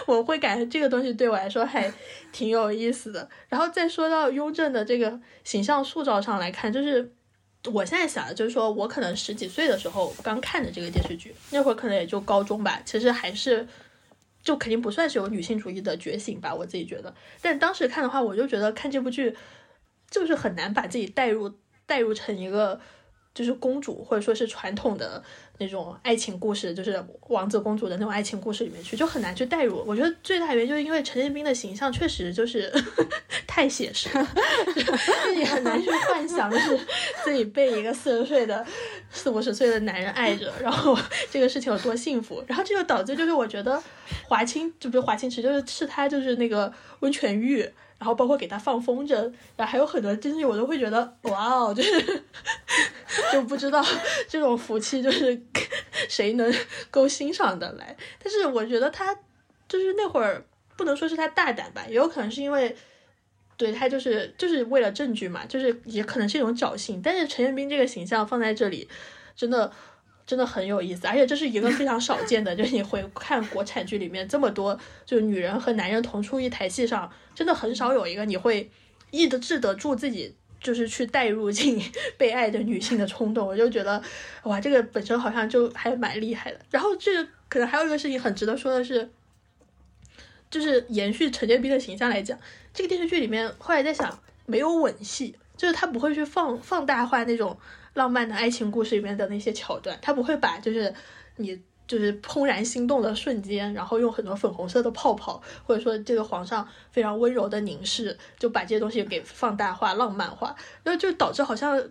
我会感觉这个东西对我来说还挺有意思的。然后再。说到雍正的这个形象塑造上来看，就是我现在想的，就是说我可能十几岁的时候刚看的这个电视剧，那会儿可能也就高中吧，其实还是就肯定不算是有女性主义的觉醒吧，我自己觉得。但当时看的话，我就觉得看这部剧就是很难把自己带入带入成一个就是公主或者说是传统的。那种爱情故事，就是王子公主的那种爱情故事里面去，就很难去代入。我觉得最大原因就是因为陈建斌的形象确实就是 太写实，就你很难去幻想，就是自己被一个四十岁的、四五十岁的男人爱着，然后这个事情有多幸福。然后这就导致就是我觉得华清就不是华清池，就是是他就是那个温泉浴。然后包括给他放风筝，然后还有很多东西，我都会觉得哇哦，就是 就不知道这种福气就是 谁能够欣赏的来。但是我觉得他就是那会儿不能说是他大胆吧，也有可能是因为对他就是就是为了证据嘛，就是也可能是一种侥幸。但是陈彦斌这个形象放在这里，真的。真的很有意思，而且这是一个非常少见的，就是你会看国产剧里面这么多，就是女人和男人同出一台戏上，真的很少有一个你会抑制得住自己，就是去带入进 被爱的女性的冲动。我就觉得，哇，这个本身好像就还蛮厉害的。然后这个可能还有一个事情很值得说的是，就是延续陈建斌的形象来讲，这个电视剧里面后来在想，没有吻戏，就是他不会去放放大化那种。浪漫的爱情故事里面的那些桥段，他不会把就是你就是怦然心动的瞬间，然后用很多粉红色的泡泡，或者说这个皇上非常温柔的凝视，就把这些东西给放大化、浪漫化，然后就导致好像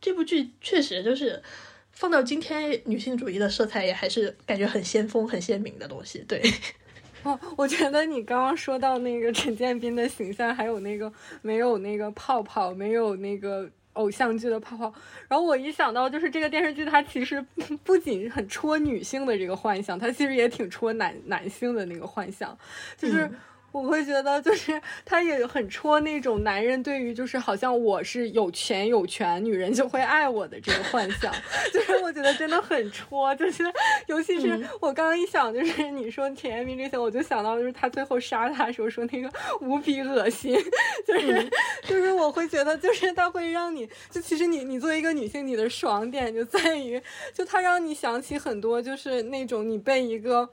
这部剧确实就是放到今天女性主义的色彩也还是感觉很先锋、很鲜明的东西。对，哦，我觉得你刚刚说到那个陈建斌的形象，还有那个没有那个泡泡，没有那个。偶像剧的泡泡，然后我一想到就是这个电视剧，它其实 不仅很戳女性的这个幻想，它其实也挺戳男男性的那个幻想，就是。我会觉得，就是他也很戳那种男人对于就是好像我是有钱有权，女人就会爱我的这个幻想，就是我觉得真的很戳。就是尤其是我刚刚一想，就是你说田彦斌这些，我就想到就是他最后杀他的时候说那个无比恶心，就是就是我会觉得就是他会让你就其实你你作为一个女性，你的爽点就在于就他让你想起很多就是那种你被一个。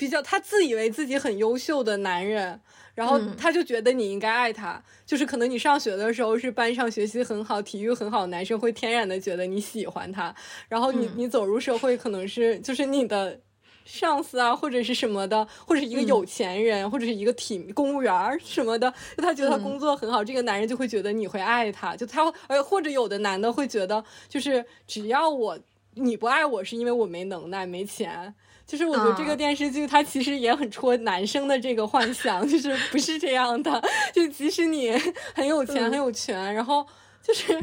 比较他自以为自己很优秀的男人，然后他就觉得你应该爱他，就是可能你上学的时候是班上学习很好、体育很好的男生，会天然的觉得你喜欢他。然后你你走入社会，可能是就是你的上司啊，或者是什么的，或者是一个有钱人，或者是一个体公务员什么的，他觉得他工作很好，这个男人就会觉得你会爱他。就他呃，或者有的男的会觉得，就是只要我你不爱我，是因为我没能耐、没钱。就是我觉得这个电视剧它其实也很戳男生的这个幻想，就是 不是这样的。就即使你很有钱很有权，然后就是，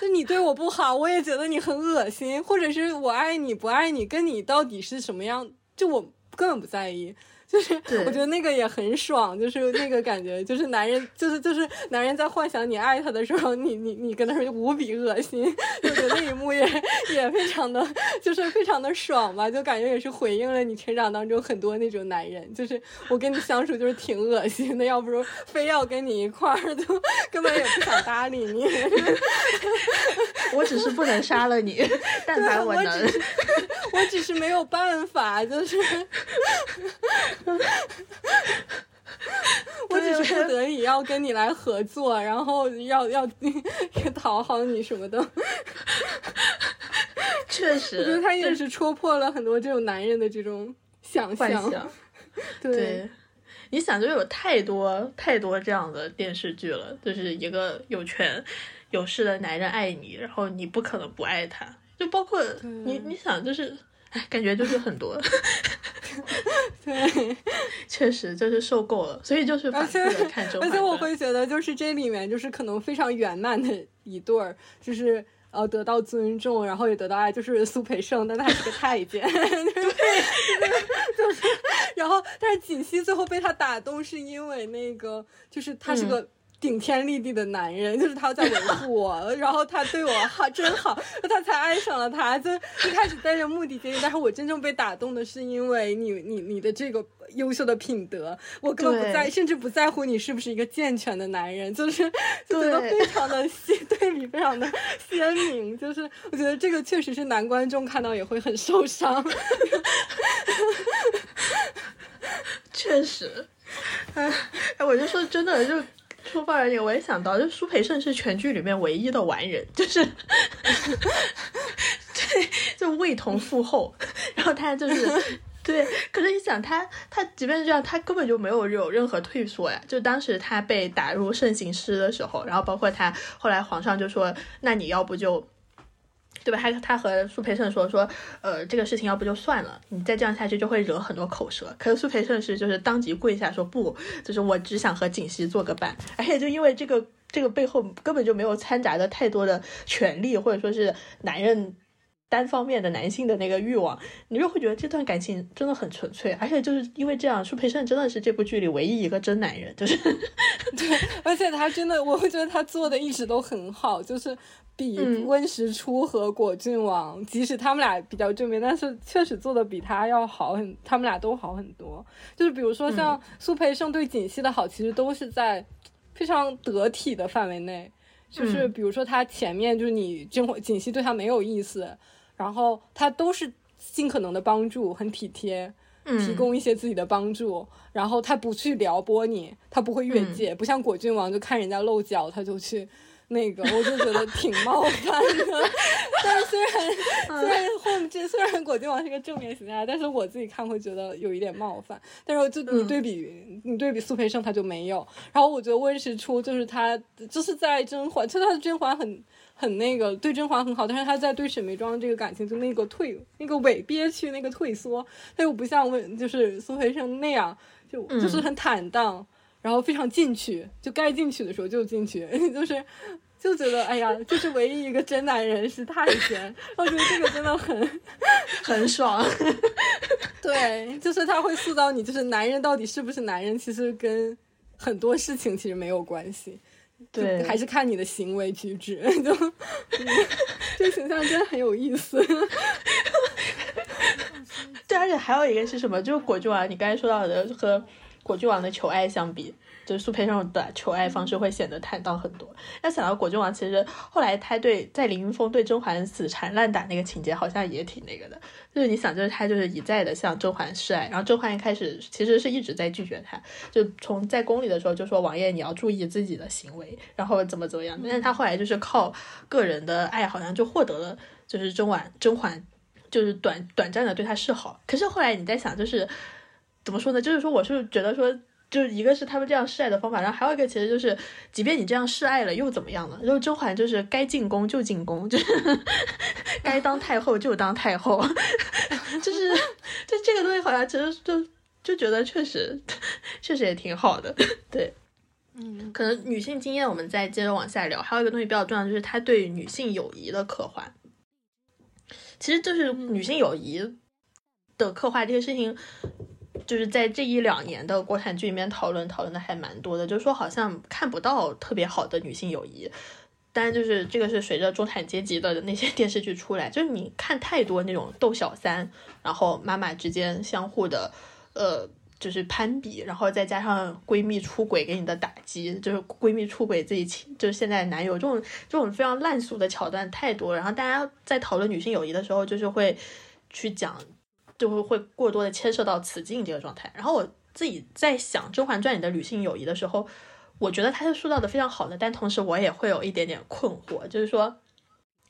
就你对我不好，我也觉得你很恶心，或者是我爱你不爱你，跟你到底是什么样，就我根本不在意。就是我觉得那个也很爽，就是那个感觉，就是男人，就是就是男人在幻想你爱他的时候，你你你跟他说无比恶心，就觉得那一幕也也非常的，就是非常的爽吧，就感觉也是回应了你成长当中很多那种男人，就是我跟你相处就是挺恶心的，要不如非要跟你一块儿，就根本也不想搭理你。我只是不能杀了你，但凡我能，我只是没有办法，就是。我只是不得已要跟你来合作，然后要要 讨好你什么的。确实，我觉得他也是戳破了很多这种男人的这种想象。对，你想，就有太多太多这样的电视剧了，就是一个有权有势的男人爱你，然后你不可能不爱他，就包括你，你想，就是，哎，感觉就是很多。对，确实就是受够了，所以就是反复的看而且我会觉得，就是这里面就是可能非常圆满的一对儿，就是呃得到尊重，然后也得到爱，就是苏培盛，但他是个太监，对，就是，然后但是锦溪最后被他打动，是因为那个就是他是个。顶天立地的男人，就是他在维护我，然后他对我好真好，他才爱上了他。就一开始带着目的接近，但是我真正被打动的是因为你你你的这个优秀的品德，我根本不在，甚至不在乎你是不是一个健全的男人，就是就觉得非常的鲜对比，非常的鲜明。就是我觉得这个确实是男观众看到也会很受伤。确实，哎哎，我就说真的就。说放人我也想到，就苏培盛是全剧里面唯一的完人，就是，对，就味同父后。然后他就是，对，可是你想他，他即便是这样，他根本就没有有任何退缩呀。就当时他被打入慎刑师的时候，然后包括他后来皇上就说，那你要不就。对吧？他他和苏培盛说说，呃，这个事情要不就算了，你再这样下去就会惹很多口舌。可是苏培盛是就是当即跪下说不，就是我只想和锦溪做个伴，而且就因为这个这个背后根本就没有掺杂的太多的权利，或者说是男人单方面的男性的那个欲望，你就会觉得这段感情真的很纯粹。而且就是因为这样，苏培盛真的是这部剧里唯一一个真男人，就是对，而且他真的，我会觉得他做的一直都很好，就是。比温实初和果郡王，即使他们俩比较正面，但是确实做的比他要好很，他们俩都好很多。就是比如说像苏培盛对锦溪的好，其实都是在非常得体的范围内。就是比如说他前面就是你锦溪对他没有意思，然后他都是尽可能的帮助，很体贴，提供一些自己的帮助，然后他不去撩拨你，他不会越界，不像果郡王就看人家露脚他就去。那个我就觉得挺冒犯的，但是虽然 虽然后这虽然果郡王是个正面形象，但是我自己看会觉得有一点冒犯。但是就你对比你对比苏培盛他就没有，然后我觉得温实初就是他就是在甄嬛，其实他的甄嬛很很那个对甄嬛很好，但是他在对沈眉庄这个感情就那个退那个伪憋屈那个退缩，他又不像温就是苏培盛那样就就是很坦荡。然后非常进取，就该进取的时候就进去，就是就觉得哎呀，就是唯一一个真男人是太监，我觉得这个真的很 很爽。对，就是他会塑造你，就是男人到底是不是男人，其实跟很多事情其实没有关系，对，还是看你的行为举止。就这形象真的很有意思。对，而且还有一个是什么？就是果郡王，你刚才说到的和。果郡王的求爱相比，就是苏培盛的求爱方式会显得坦荡很多。那想到果郡王，其实后来他对在凌云峰对甄嬛死缠烂打那个情节，好像也挺那个的。就是你想，就是他就是一再的向甄嬛示爱，然后甄嬛一开始其实是一直在拒绝他，就从在宫里的时候就说王爷你要注意自己的行为，然后怎么怎么样。但是他后来就是靠个人的爱，好像就获得了就是甄嬛甄嬛就是短短暂的对他示好。可是后来你在想，就是。怎么说呢？就是说，我是觉得说，就是一个是他们这样示爱的方法，然后还有一个其实就是，即便你这样示爱了，又怎么样呢？然后甄嬛就是该进宫就进宫，就是 该当太后就当太后，就是就这个东西好像其实就就觉得确实确实也挺好的，对，嗯，可能女性经验我们再接着往下聊，还有一个东西比较重要，就是她对女性友谊的刻画，其实就是女性友谊的刻画这些事情。就是在这一两年的国产剧里面讨论讨论的还蛮多的，就是说好像看不到特别好的女性友谊，当然就是这个是随着中产阶级的那些 电视剧出来，就是你看太多那种斗小三，然后妈妈之间相互的，呃，就是攀比，然后再加上闺蜜出轨给你的打击，就是闺蜜出轨自己亲，就是现在男友这种这种非常烂俗的桥段太多，然后大家在讨论女性友谊的时候，就是会去讲。就会会过多的牵涉到雌竞这个状态，然后我自己在想《甄嬛传》里的女性友谊的时候，我觉得它是塑造的非常好的，但同时我也会有一点点困惑，就是说，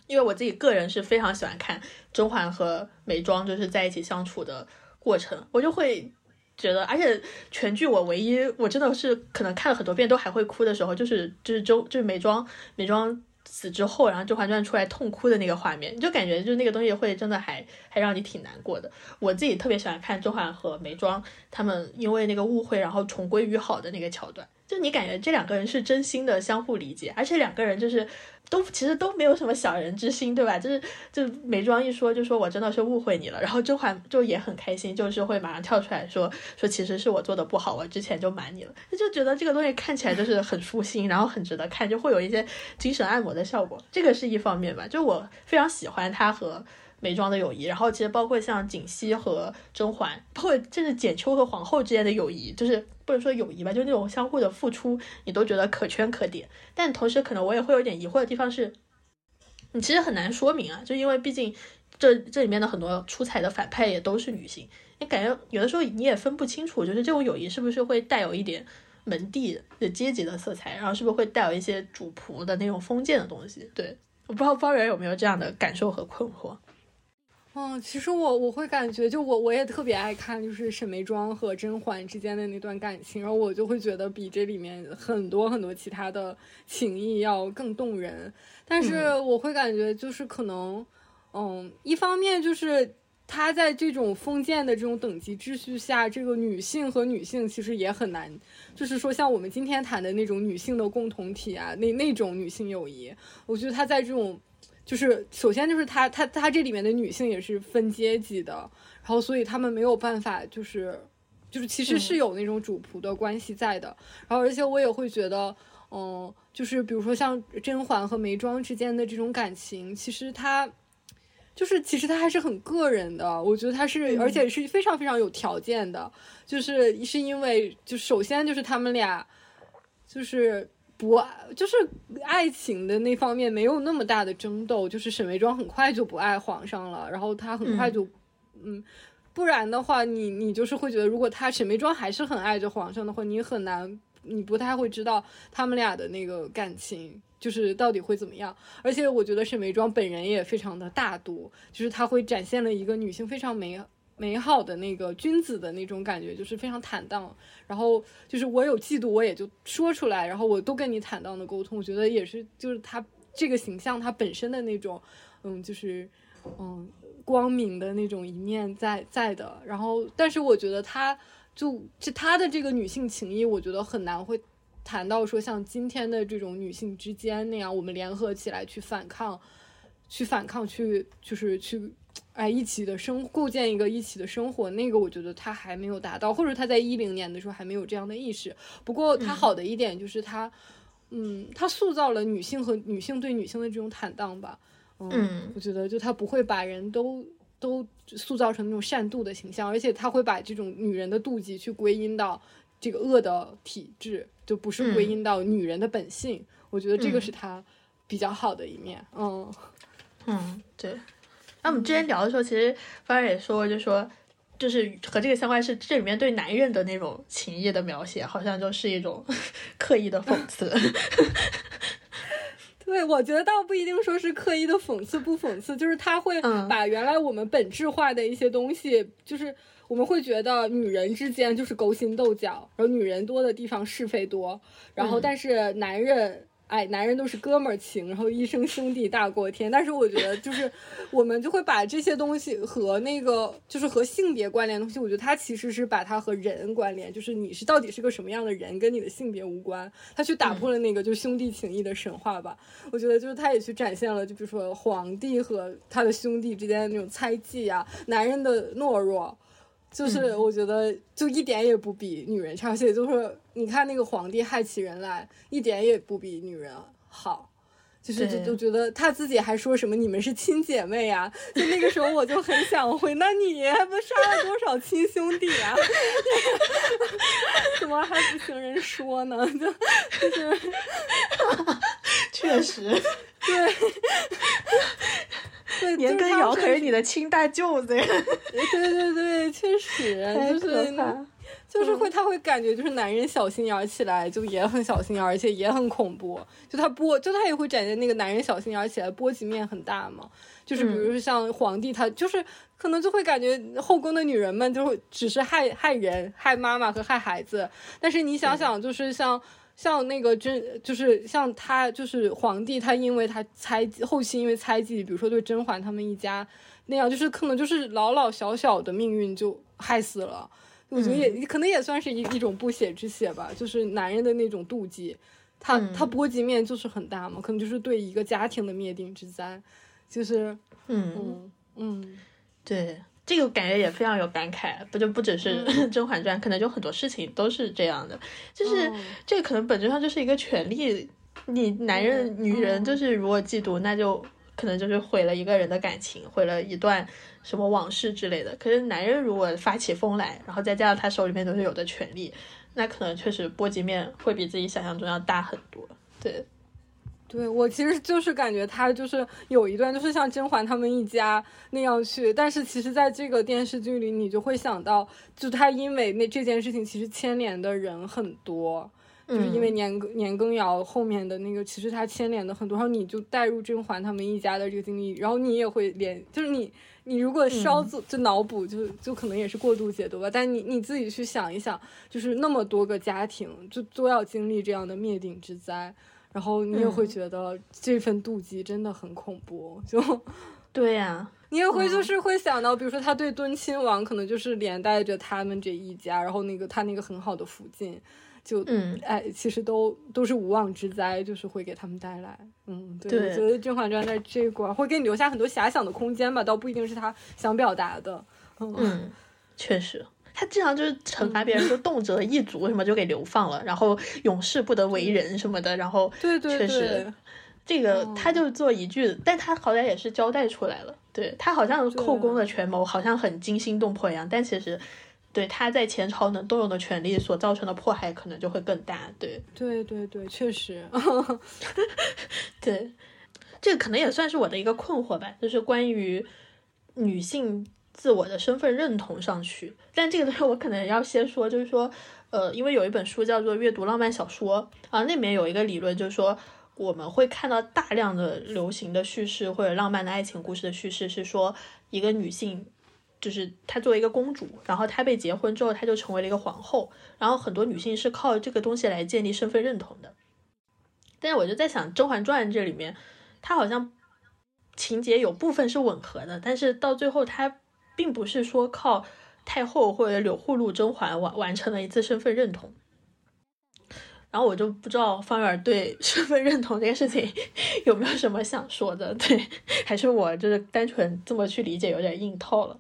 因为我自己个人是非常喜欢看甄嬛和眉庄就是在一起相处的过程，我就会觉得，而且全剧我唯一我真的是可能看了很多遍都还会哭的时候，就是就是周就是眉庄眉庄。死之后，然后《甄嬛传》出来痛哭的那个画面，就感觉就那个东西会真的还还让你挺难过的。我自己特别喜欢看甄嬛和眉庄他们因为那个误会然后重归于好的那个桥段，就你感觉这两个人是真心的相互理解，而且两个人就是。都其实都没有什么小人之心，对吧？就是就美妆一说，就说我真的是误会你了。然后甄嬛就也很开心，就是会马上跳出来说说其实是我做的不好，我之前就瞒你了。就觉得这个东西看起来就是很舒心，然后很值得看，就会有一些精神按摩的效果。这个是一方面吧，就我非常喜欢他和。美妆的友谊，然后其实包括像锦汐和甄嬛，包括甚至简秋和皇后之间的友谊，就是不能说友谊吧，就那种相互的付出，你都觉得可圈可点。但同时，可能我也会有点疑惑的地方是，你其实很难说明啊，就因为毕竟这这里面的很多出彩的反派也都是女性，你感觉有的时候你也分不清楚，就是这种友谊是不是会带有一点门第的阶级的色彩，然后是不是会带有一些主仆的那种封建的东西？对，我不知道方圆有没有这样的感受和困惑。嗯，其实我我会感觉，就我我也特别爱看，就是沈眉庄和甄嬛之间的那段感情，然后我就会觉得比这里面很多很多其他的情谊要更动人。但是我会感觉，就是可能，嗯，一方面就是她在这种封建的这种等级秩序下，这个女性和女性其实也很难，就是说像我们今天谈的那种女性的共同体啊，那那种女性友谊，我觉得她在这种。就是首先就是他他他这里面的女性也是分阶级的，然后所以他们没有办法就是就是其实是有那种主仆的关系在的，然后而且我也会觉得，嗯，就是比如说像甄嬛和眉庄之间的这种感情，其实他就是其实他还是很个人的，我觉得他是而且是非常非常有条件的，就是是因为就首先就是他们俩就是。不，就是爱情的那方面没有那么大的争斗，就是沈眉庄很快就不爱皇上了，然后他很快就，嗯，不然的话，你你就是会觉得，如果他沈眉庄还是很爱着皇上的话，你很难，你不太会知道他们俩的那个感情就是到底会怎么样。而且我觉得沈眉庄本人也非常的大度，就是他会展现了一个女性非常美。美好的那个君子的那种感觉，就是非常坦荡。然后就是我有嫉妒，我也就说出来。然后我都跟你坦荡的沟通，我觉得也是，就是他这个形象，他本身的那种，嗯，就是嗯光明的那种一面在在的。然后，但是我觉得他就就他的这个女性情谊，我觉得很难会谈到说像今天的这种女性之间那样，我们联合起来去反抗，去反抗，去就是去。哎，一起的生构建一个一起的生活，那个我觉得他还没有达到，或者他在一零年的时候还没有这样的意识。不过他好的一点就是他，嗯，他塑造了女性和女性对女性的这种坦荡吧。嗯，我觉得就他不会把人都都塑造成那种善妒的形象，而且他会把这种女人的妒忌去归因到这个恶的体质，就不是归因到女人的本性。我觉得这个是他比较好的一面。嗯嗯，对。那我们之前聊的时候，其实方儿也说，就说就是和这个相关是这里面对男人的那种情谊的描写，好像就是一种 刻意的讽刺。对，我觉得倒不一定说是刻意的讽刺不讽刺，就是他会把原来我们本质化的一些东西，就是我们会觉得女人之间就是勾心斗角，然后女人多的地方是非多，然后但是男人。哎，男人都是哥们儿情，然后一生兄弟大过天。但是我觉得，就是 我们就会把这些东西和那个，就是和性别关联的东西，我觉得它其实是把它和人关联，就是你是到底是个什么样的人，跟你的性别无关。他去打破了那个就兄弟情谊的神话吧。我觉得就是他也去展现了，就比如说皇帝和他的兄弟之间的那种猜忌啊，男人的懦弱。就是我觉得就一点也不比女人差，而且就是你看那个皇帝害起人来，一点也不比女人好，就是就就觉得他自己还说什么你们是亲姐妹啊，就那个时候我就很想回，那你还不杀了多少亲兄弟啊？怎么还不听人说呢？就就是，确实，对。对，年羹尧可是你的亲大舅子呀！对对对，确实就是，就是会他会感觉就是男人小心眼起来就也很小心眼，而且也很恐怖。就他波，就他也会展现那个男人小心眼起来波及面很大嘛。就是比如说像皇帝，他就是可能就会感觉后宫的女人们就会只是害害人、害妈妈和害孩子。但是你想想，就是像像那个甄，就是像他就是皇帝，他因为他猜忌，后期因为猜忌，比如说对甄嬛他们一家那样，就是可能就是老老小小的命运就害死了。我觉得也可能也算是一一种不血之血吧，就是男人的那种妒忌，他他波及面就是很大嘛，可能就是对一个家庭的灭顶之灾。就是，嗯嗯，对，这个感觉也非常有感慨，不就不只是《甄嬛传》，可能就很多事情都是这样的，就是这个可能本质上就是一个权利，你男人女人就是如果嫉妒，那就可能就是毁了一个人的感情，毁了一段什么往事之类的。可是男人如果发起疯来，然后再加上他手里面都是有的权利，那可能确实波及面会比自己想象中要大很多，对。对我其实就是感觉他就是有一段就是像甄嬛他们一家那样去，但是其实在这个电视剧里，你就会想到，就他因为那这件事情其实牵连的人很多，就是因为年年羹尧后面的那个，其实他牵连的很多，然后你就带入甄嬛他们一家的这个经历，然后你也会连，就是你你如果稍作就脑补，就就可能也是过度解读吧，但你你自己去想一想，就是那么多个家庭就都要经历这样的灭顶之灾。然后你也会觉得这份妒忌真的很恐怖，就，对呀，你也会就是会想到，比如说他对敦亲王可能就是连带着他们这一家，然后那个他那个很好的福晋，就嗯。哎，其实都都是无妄之灾，就是会给他们带来，嗯，对，我觉得《甄嬛传》在这关会给你留下很多遐想的空间吧，倒不一定是他想表达的，嗯，确实。他经常就是惩罚别人，说动辄一族什么就给流放了，然后永世不得为人什么的，然后对对确实，这个他就做一句，但他好歹也是交代出来了，对他好像后宫的权谋好像很惊心动魄一样，但其实对他在前朝能动用的权力所造成的迫害可能就会更大，对。对对对，确实，对，这个可能也算是我的一个困惑吧，就是关于女性。自我的身份认同上去，但这个东西我可能要先说，就是说，呃，因为有一本书叫做《阅读浪漫小说》啊，那里面有一个理论，就是说我们会看到大量的流行的叙事或者浪漫的爱情故事的叙事，是说一个女性，就是她作为一个公主，然后她被结婚之后，她就成为了一个皇后，然后很多女性是靠这个东西来建立身份认同的。但是我就在想，《甄嬛传》这里面，它好像情节有部分是吻合的，但是到最后它。并不是说靠太后或者柳护禄甄嬛完完成了一次身份认同，然后我就不知道方圆对身份认同这件事情 有没有什么想说的？对，还是我就是单纯这么去理解有点硬套了。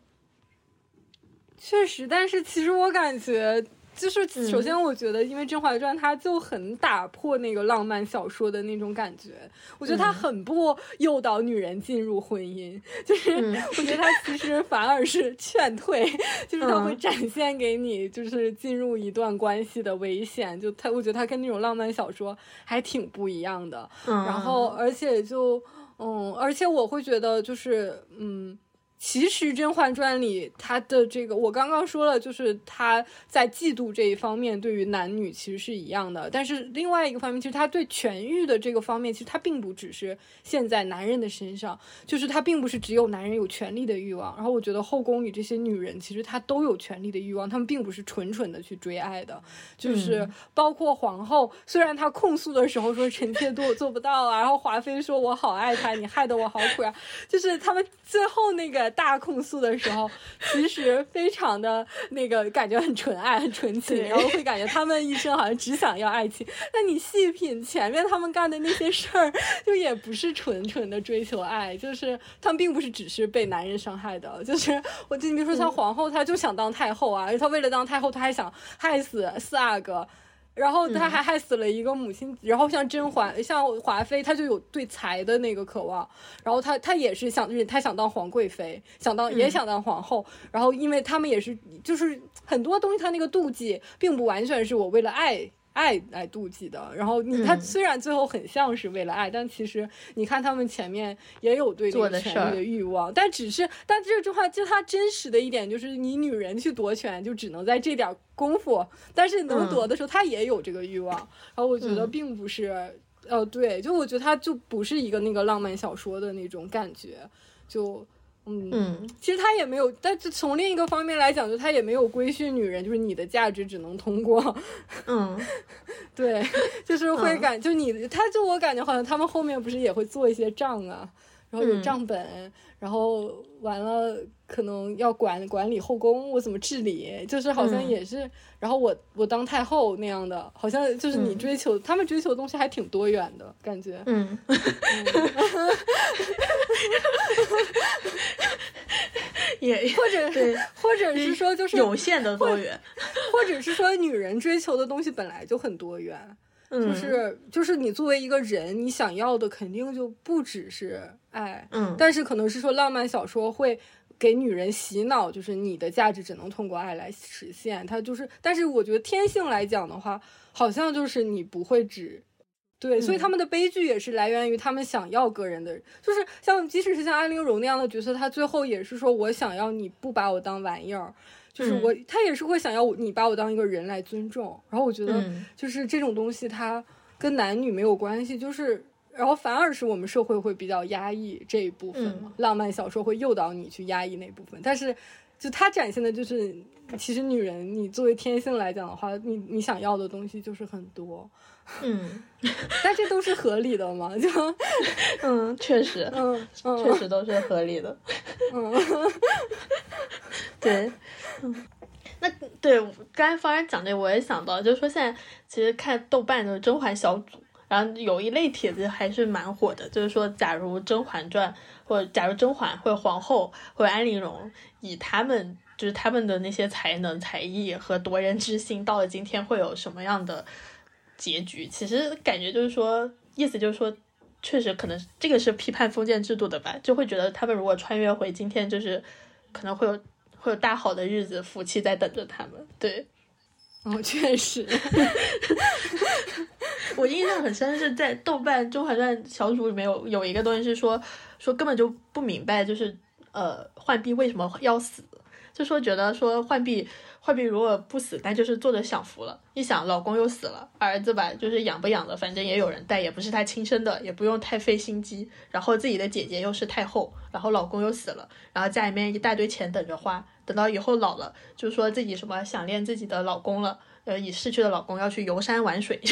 确实，但是其实我感觉。就是首先，我觉得，因为《甄嬛传》它就很打破那个浪漫小说的那种感觉，我觉得它很不诱导女人进入婚姻，就是我觉得它其实反而是劝退，就是它会展现给你，就是进入一段关系的危险。就它，我觉得它跟那种浪漫小说还挺不一样的。然后，而且就，嗯，而且我会觉得，就是，嗯。其实《甄嬛传》里，他的这个我刚刚说了，就是他在嫉妒这一方面，对于男女其实是一样的。但是另外一个方面，其实他对权欲的这个方面，其实他并不只是现在男人的身上，就是他并不是只有男人有权利的欲望。然后我觉得后宫里这些女人，其实她都有权利的欲望，她们并不是纯纯的去追爱的。就是包括皇后，虽然她控诉的时候说臣妾做做不到啊，然后华妃说我好爱他，你害得我好苦呀，就是他们最后那个。大控诉的时候，其实非常的那个感觉很纯爱、很纯情，然后会感觉他们一生好像只想要爱情。那你细品前面他们干的那些事儿，就也不是纯纯的追求爱，就是他们并不是只是被男人伤害的。就是我就你比如说像皇后，她就想当太后啊，而且她为了当太后，她还想害死四阿哥。然后他还害死了一个母亲，然后像甄嬛、像华妃，她就有对财的那个渴望，然后她她也是想，她想当皇贵妃，想当也想当皇后，然后因为他们也是，就是很多东西，她那个妒忌并不完全是我为了爱爱来妒忌的。然后你他虽然最后很像是为了爱，但其实你看他们前面也有对这个权利的欲望，但只是但这句话就他真实的一点就是你女人去夺权就只能在这点功夫，但是能夺的时候他也有这个欲望。然后我觉得并不是，呃，对，就我觉得他就不是一个那个浪漫小说的那种感觉，就。嗯，其实他也没有，但是从另一个方面来讲，就他也没有规训女人，就是你的价值只能通过，嗯，对，就是会感，就你，他就我感觉好像他们后面不是也会做一些账啊。然后有账本，然后完了可能要管管理后宫，我怎么治理？就是好像也是，然后我我当太后那样的，好像就是你追求他们追求的东西还挺多元的感觉。嗯，也或者或者是说就是有限的多元，或者是说女人追求的东西本来就很多元。就是就是你作为一个人，你想要的肯定就不只是爱，嗯，但是可能是说浪漫小说会给女人洗脑，就是你的价值只能通过爱来实现。它就是，但是我觉得天性来讲的话，好像就是你不会只对，所以他们的悲剧也是来源于他们想要个人的，就是像即使是像安陵容那样的角色，他最后也是说我想要你不把我当玩意儿。就是我，他也是会想要你把我当一个人来尊重，然后我觉得就是这种东西，它跟男女没有关系，就是然后反而是我们社会会比较压抑这一部分嘛，浪漫小说会诱导你去压抑那部分，但是就它展现的就是，其实女人你作为天性来讲的话，你你想要的东西就是很多，嗯，但这都是合理的嘛，就嗯，确实，嗯，确实都是合理的，嗯，对。嗯，那对刚才方然讲这，我也想到，就是说现在其实看豆瓣的甄嬛小组，然后有一类帖子还是蛮火的，就是说，假如《甄嬛传》或者假如甄嬛或者皇后或者安陵容以他们就是他们的那些才能、才艺和夺人之心，到了今天会有什么样的结局？其实感觉就是说，意思就是说，确实可能这个是批判封建制度的吧，就会觉得他们如果穿越回今天，就是可能会有。会有大好的日子，福气在等着他们。对，哦，确实，我印象很深，是在豆瓣《甄嬛传》小组里面有有一个东西是说说根本就不明白，就是呃，浣碧为什么要死，就说觉得说浣碧。浣碧如果不死，那就是坐着享福了。一想老公又死了，儿子吧，就是养不养的，反正也有人带，也不是他亲生的，也不用太费心机。然后自己的姐姐又是太后，然后老公又死了，然后家里面一大堆钱等着花，等到以后老了，就说自己什么想念自己的老公了，呃，已逝去的老公要去游山玩水，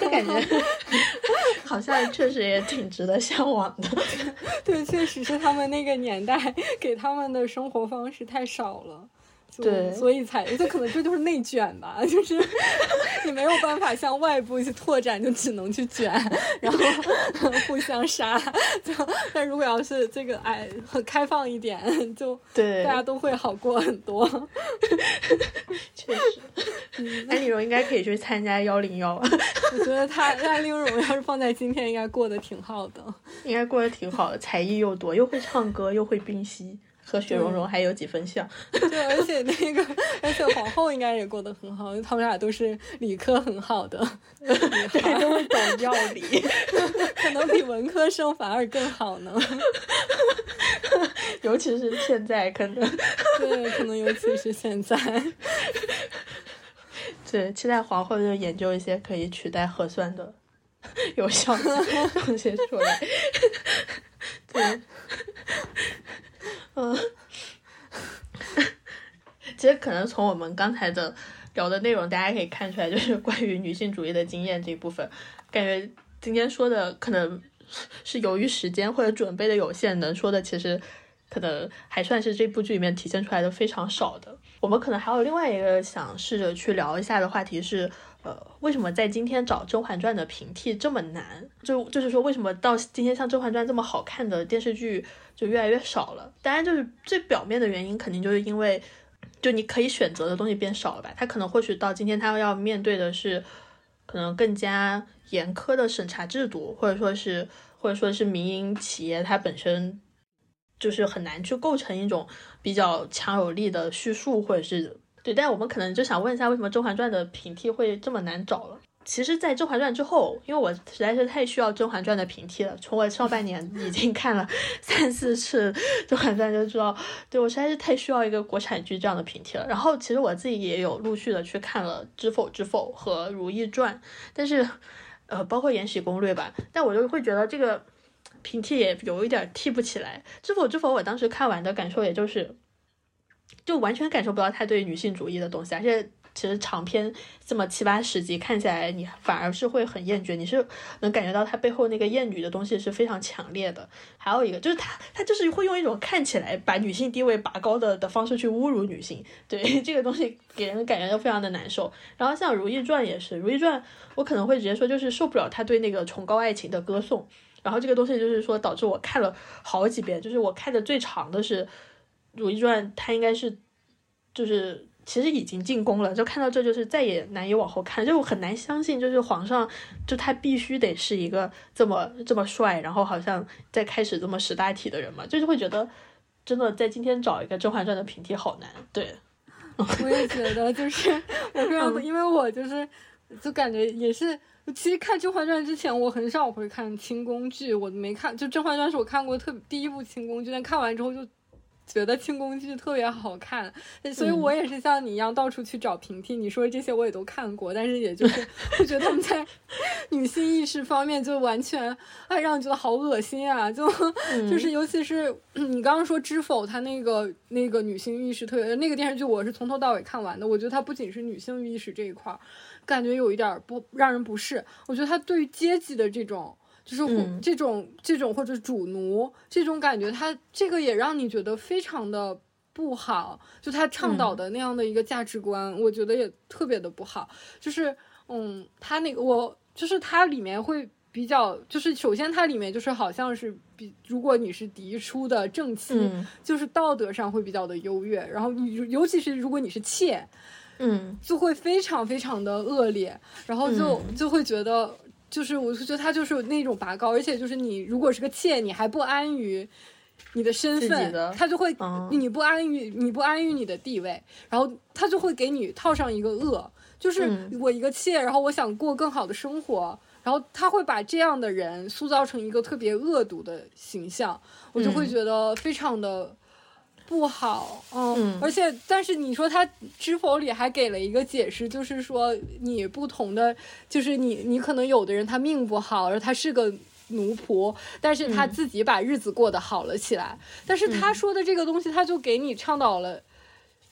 就感觉 好像确实也挺值得向往的。对，确实是他们那个年代给他们的生活方式太少了。对，所以才就可能这就是内卷吧，就是你没有办法向外部去拓展，就只能去卷，然后 互相杀。就但如果要是这个哎很开放一点，就对大家都会好过很多。确实，安陵容应该可以去参加幺零幺。我觉得他安陵容要是放在今天，应该过得挺好的，应该过得挺好的，才艺又多，又会唱歌，又会冰溪。和雪融融还有几分像，对，而且那个，而且皇后应该也过得很好，因为他们俩都是理科很好的，对，都会懂药理，可能比文科生反而更好呢。尤其是现在，可能，对，可能尤其是现在，对，期待皇后就研究一些可以取代核酸的有效的东西出来，对。嗯，其实可能从我们刚才的聊的内容，大家可以看出来，就是关于女性主义的经验这一部分，感觉今天说的可能是由于时间或者准备的有限，能说的其实可能还算是这部剧里面体现出来的非常少的。我们可能还有另外一个想试着去聊一下的话题是。呃，为什么在今天找《甄嬛传》的平替这么难？就就是说，为什么到今天像《甄嬛传》这么好看的电视剧就越来越少了？当然，就是最表面的原因，肯定就是因为，就你可以选择的东西变少了吧？他可能或许到今天，他要面对的是可能更加严苛的审查制度，或者说是或者说是民营企业，它本身就是很难去构成一种比较强有力的叙述，或者是。对，但我们可能就想问一下，为什么《甄嬛传》的平替会这么难找了？其实，在《甄嬛传》之后，因为我实在是太需要《甄嬛传》的平替了，从我上半年已经看了三四次《甄嬛传》，就知道，对我实在是太需要一个国产剧这样的平替了。然后，其实我自己也有陆续的去看了《知否知否》和《如懿传》，但是，呃，包括《延禧攻略》吧，但我就会觉得这个平替也有一点替不起来。《知否知否》我当时看完的感受也就是，就完全感受不到他对女性主义的东西，而且。其实长篇这么七八十集看起来，你反而是会很厌倦，你是能感觉到他背后那个厌女的东西是非常强烈的。还有一个就是他，他就是会用一种看起来把女性地位拔高的的方式去侮辱女性，对 这个东西给人感觉就非常的难受。然后像《如懿传》也是，《如懿传》我可能会直接说就是受不了他对那个崇高爱情的歌颂，然后这个东西就是说导致我看了好几遍，就是我看的最长的是《如懿传》，他应该是就是。其实已经进宫了，就看到这就是再也难以往后看，就很难相信，就是皇上就他必须得是一个这么这么帅，然后好像在开始这么识大体的人嘛，就是会觉得真的在今天找一个《甄嬛传》的平替好难。对，我也觉得就是我非常，因为我就是就感觉也是，其实看《甄嬛传》之前我很少会看清宫剧，我没看，就《甄嬛传》是我看过特第一部清宫剧，但看完之后就。觉得清宫剧特别好看，所以我也是像你一样到处去找平替。你说这些我也都看过，但是也就是 会觉得他们在女性意识方面就完全哎让你觉得好恶心啊！就就是尤其是 你刚刚说《知否》，它那个那个女性意识特别那个电视剧，我是从头到尾看完的。我觉得它不仅是女性意识这一块儿，感觉有一点不让人不适。我觉得它对于阶级的这种。就是这种这种或者主奴这种感觉，他这个也让你觉得非常的不好。就他倡导的那样的一个价值观，我觉得也特别的不好。就是嗯，他那个我就是它里面会比较，就是首先它里面就是好像是比如果你是嫡出的正妻，就是道德上会比较的优越。然后你尤其是如果你是妾，嗯，就会非常非常的恶劣。然后就就会觉得。就是，我就觉得他就是那种拔高，而且就是你如果是个妾，你还不安于你的身份，他就会你不安于你不安于你的地位，然后他就会给你套上一个恶，就是我一个妾，然后我想过更好的生活，然后他会把这样的人塑造成一个特别恶毒的形象，我就会觉得非常的。不好，嗯，而且，但是你说他知否里还给了一个解释，就是说你不同的，就是你，你可能有的人他命不好，然后他是个奴仆，但是他自己把日子过得好了起来。但是他说的这个东西，他就给你倡导了。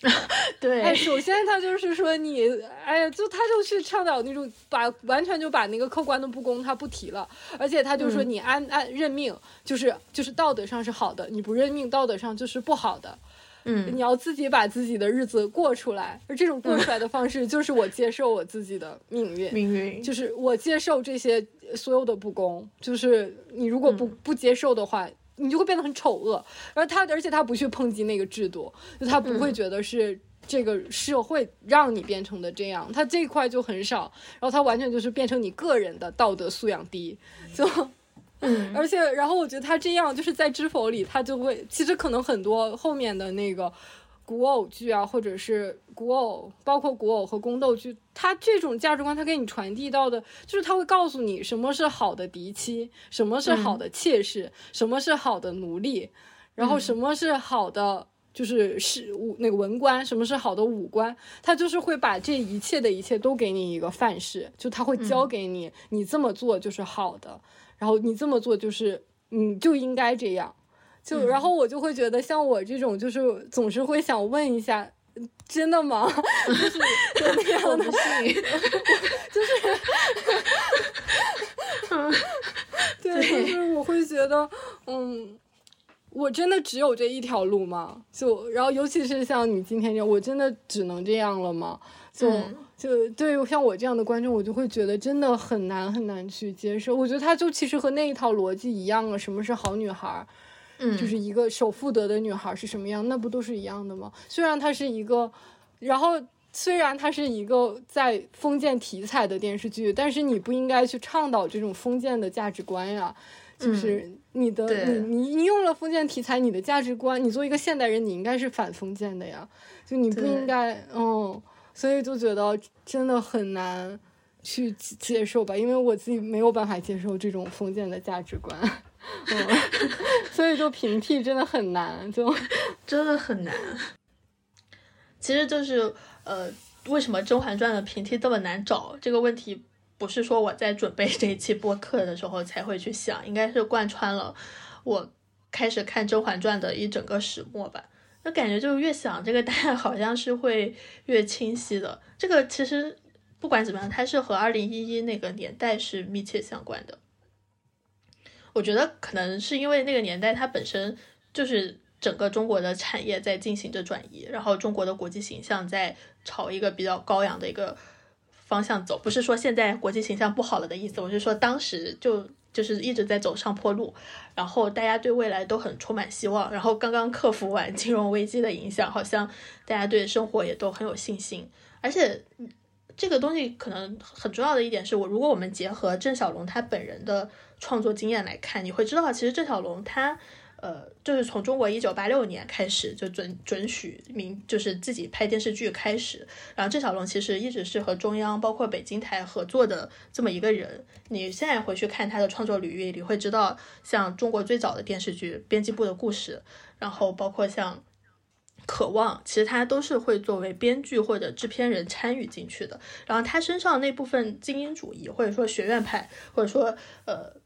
对，哎，首先他就是说你，哎呀，就他就去倡导那种把完全就把那个客观的不公他不提了，而且他就说你安安认命就是就是道德上是好的，你不认命道德上就是不好的，嗯，你要自己把自己的日子过出来，而这种过出来的方式就是我接受我自己的命运，命运。就是我接受这些所有的不公，就是你如果不不接受的话。你就会变得很丑恶，然后他，而且他不去抨击那个制度，就他不会觉得是这个社会让你变成的这样，他这一块就很少，然后他完全就是变成你个人的道德素养低，就，嗯，而且，然后我觉得他这样就是在知否里，他就会，其实可能很多后面的那个。古偶剧啊，或者是古偶，包括古偶和宫斗剧，它这种价值观，它给你传递到的，就是它会告诉你什么是好的嫡妻，什么是好的妾室，什么是好的奴隶，然后什么是好的，就是是武那个文官，什么是好的武官，他就是会把这一切的一切都给你一个范式，就他会教给你，你这么做就是好的，然后你这么做就是你就应该这样。就然后我就会觉得，像我这种就是总是会想问一下，真的吗？就是那样的，就是，对，就是我会觉得，嗯，我真的只有这一条路吗？就然后尤其是像你今天这样，我真的只能这样了吗？就就对于像我这样的观众，我就会觉得真的很难很难去接受。我觉得他就其实和那一套逻辑一样啊，什么是好女孩？嗯，就是一个守妇德的女孩是什么样，那不都是一样的吗？虽然她是一个，然后虽然她是一个在封建题材的电视剧，但是你不应该去倡导这种封建的价值观呀。就是你的你你你用了封建题材，你的价值观，你作为一个现代人，你应该是反封建的呀，就你不应该，嗯，所以就觉得真的很难去接受吧，因为我自己没有办法接受这种封建的价值观，嗯，所以就平替真的很难，就 真的很难。其实就是呃，为什么《甄嬛传》的平替这么难找？这个问题不是说我在准备这一期播客的时候才会去想，应该是贯穿了我开始看《甄嬛传》的一整个始末吧。那感觉就越想这个答案好像是会越清晰的。这个其实不管怎么样，它是和二零一一那个年代是密切相关的。我觉得可能是因为那个年代它本身就是。整个中国的产业在进行着转移，然后中国的国际形象在朝一个比较高扬的一个方向走。不是说现在国际形象不好了的意思，我是说当时就就是一直在走上坡路，然后大家对未来都很充满希望，然后刚刚克服完金融危机的影响，好像大家对生活也都很有信心。而且这个东西可能很重要的一点是我，如果我们结合郑晓龙他本人的创作经验来看，你会知道，其实郑晓龙他。呃，就是从中国一九八六年开始就准准许明就是自己拍电视剧开始，然后郑晓龙其实一直是和中央包括北京台合作的这么一个人。你现在回去看他的创作履历，你会知道，像中国最早的电视剧《编辑部的故事》，然后包括像《渴望》，其实他都是会作为编剧或者制片人参与进去的。然后他身上那部分精英主义或者说学院派，或者说呃。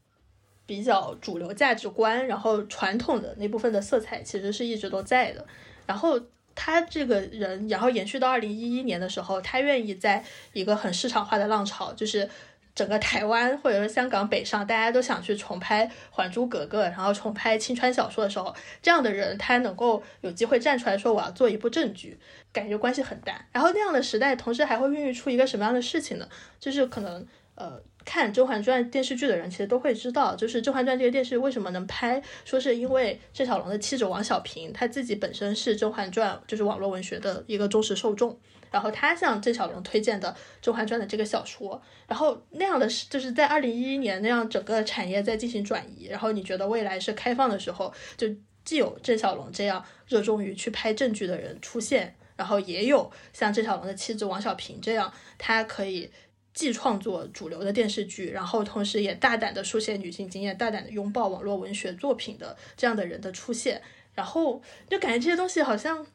比较主流价值观，然后传统的那部分的色彩其实是一直都在的。然后他这个人，然后延续到二零一一年的时候，他愿意在一个很市场化的浪潮，就是整个台湾或者说香港北上，大家都想去重拍《还珠格格》，然后重拍青川小说的时候，这样的人他能够有机会站出来说我要做一部正剧，感觉关系很大。然后那样的时代，同时还会孕育出一个什么样的事情呢？就是可能呃。看《甄嬛传》电视剧的人其实都会知道，就是《甄嬛传》这个电视为什么能拍，说是因为郑晓龙的妻子王小平，她自己本身是《甄嬛传》就是网络文学的一个忠实受众，然后她向郑晓龙推荐的《甄嬛传》的这个小说，然后那样的是就是在二零一一年那样整个产业在进行转移，然后你觉得未来是开放的时候，就既有郑晓龙这样热衷于去拍正剧的人出现，然后也有像郑晓龙的妻子王小平这样，他可以。既创作主流的电视剧，然后同时也大胆的书写女性经验，大胆的拥抱网络文学作品的这样的人的出现，然后就感觉这些东西好像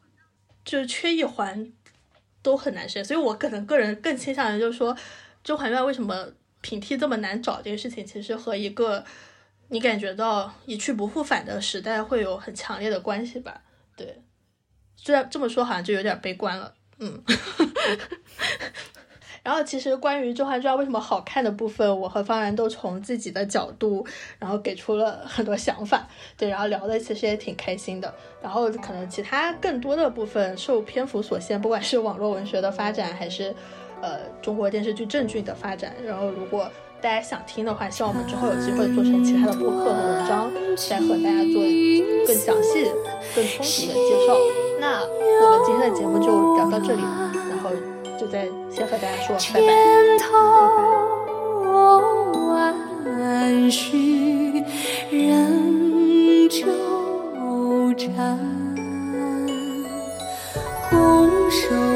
就缺一环都很难实现，所以我可能个人更倾向于就是说，《甄嬛传》为什么平替这么难找这个事情，其实和一个你感觉到一去不复返的时代会有很强烈的关系吧？对，虽然这么说好像就有点悲观了，嗯。然后其实关于《甄嬛传》为什么好看的部分，我和方然都从自己的角度，然后给出了很多想法，对，然后聊的其实也挺开心的。然后可能其他更多的部分受篇幅所限，不管是网络文学的发展，还是呃中国电视剧正剧的发展，然后如果大家想听的话，希望我们之后有机会做成其他的播客和文章，再和大家做更详细、更充足的介绍。那我们今天的节目就聊到这里，就在先和大家说好了千头万绪仍纠缠拱手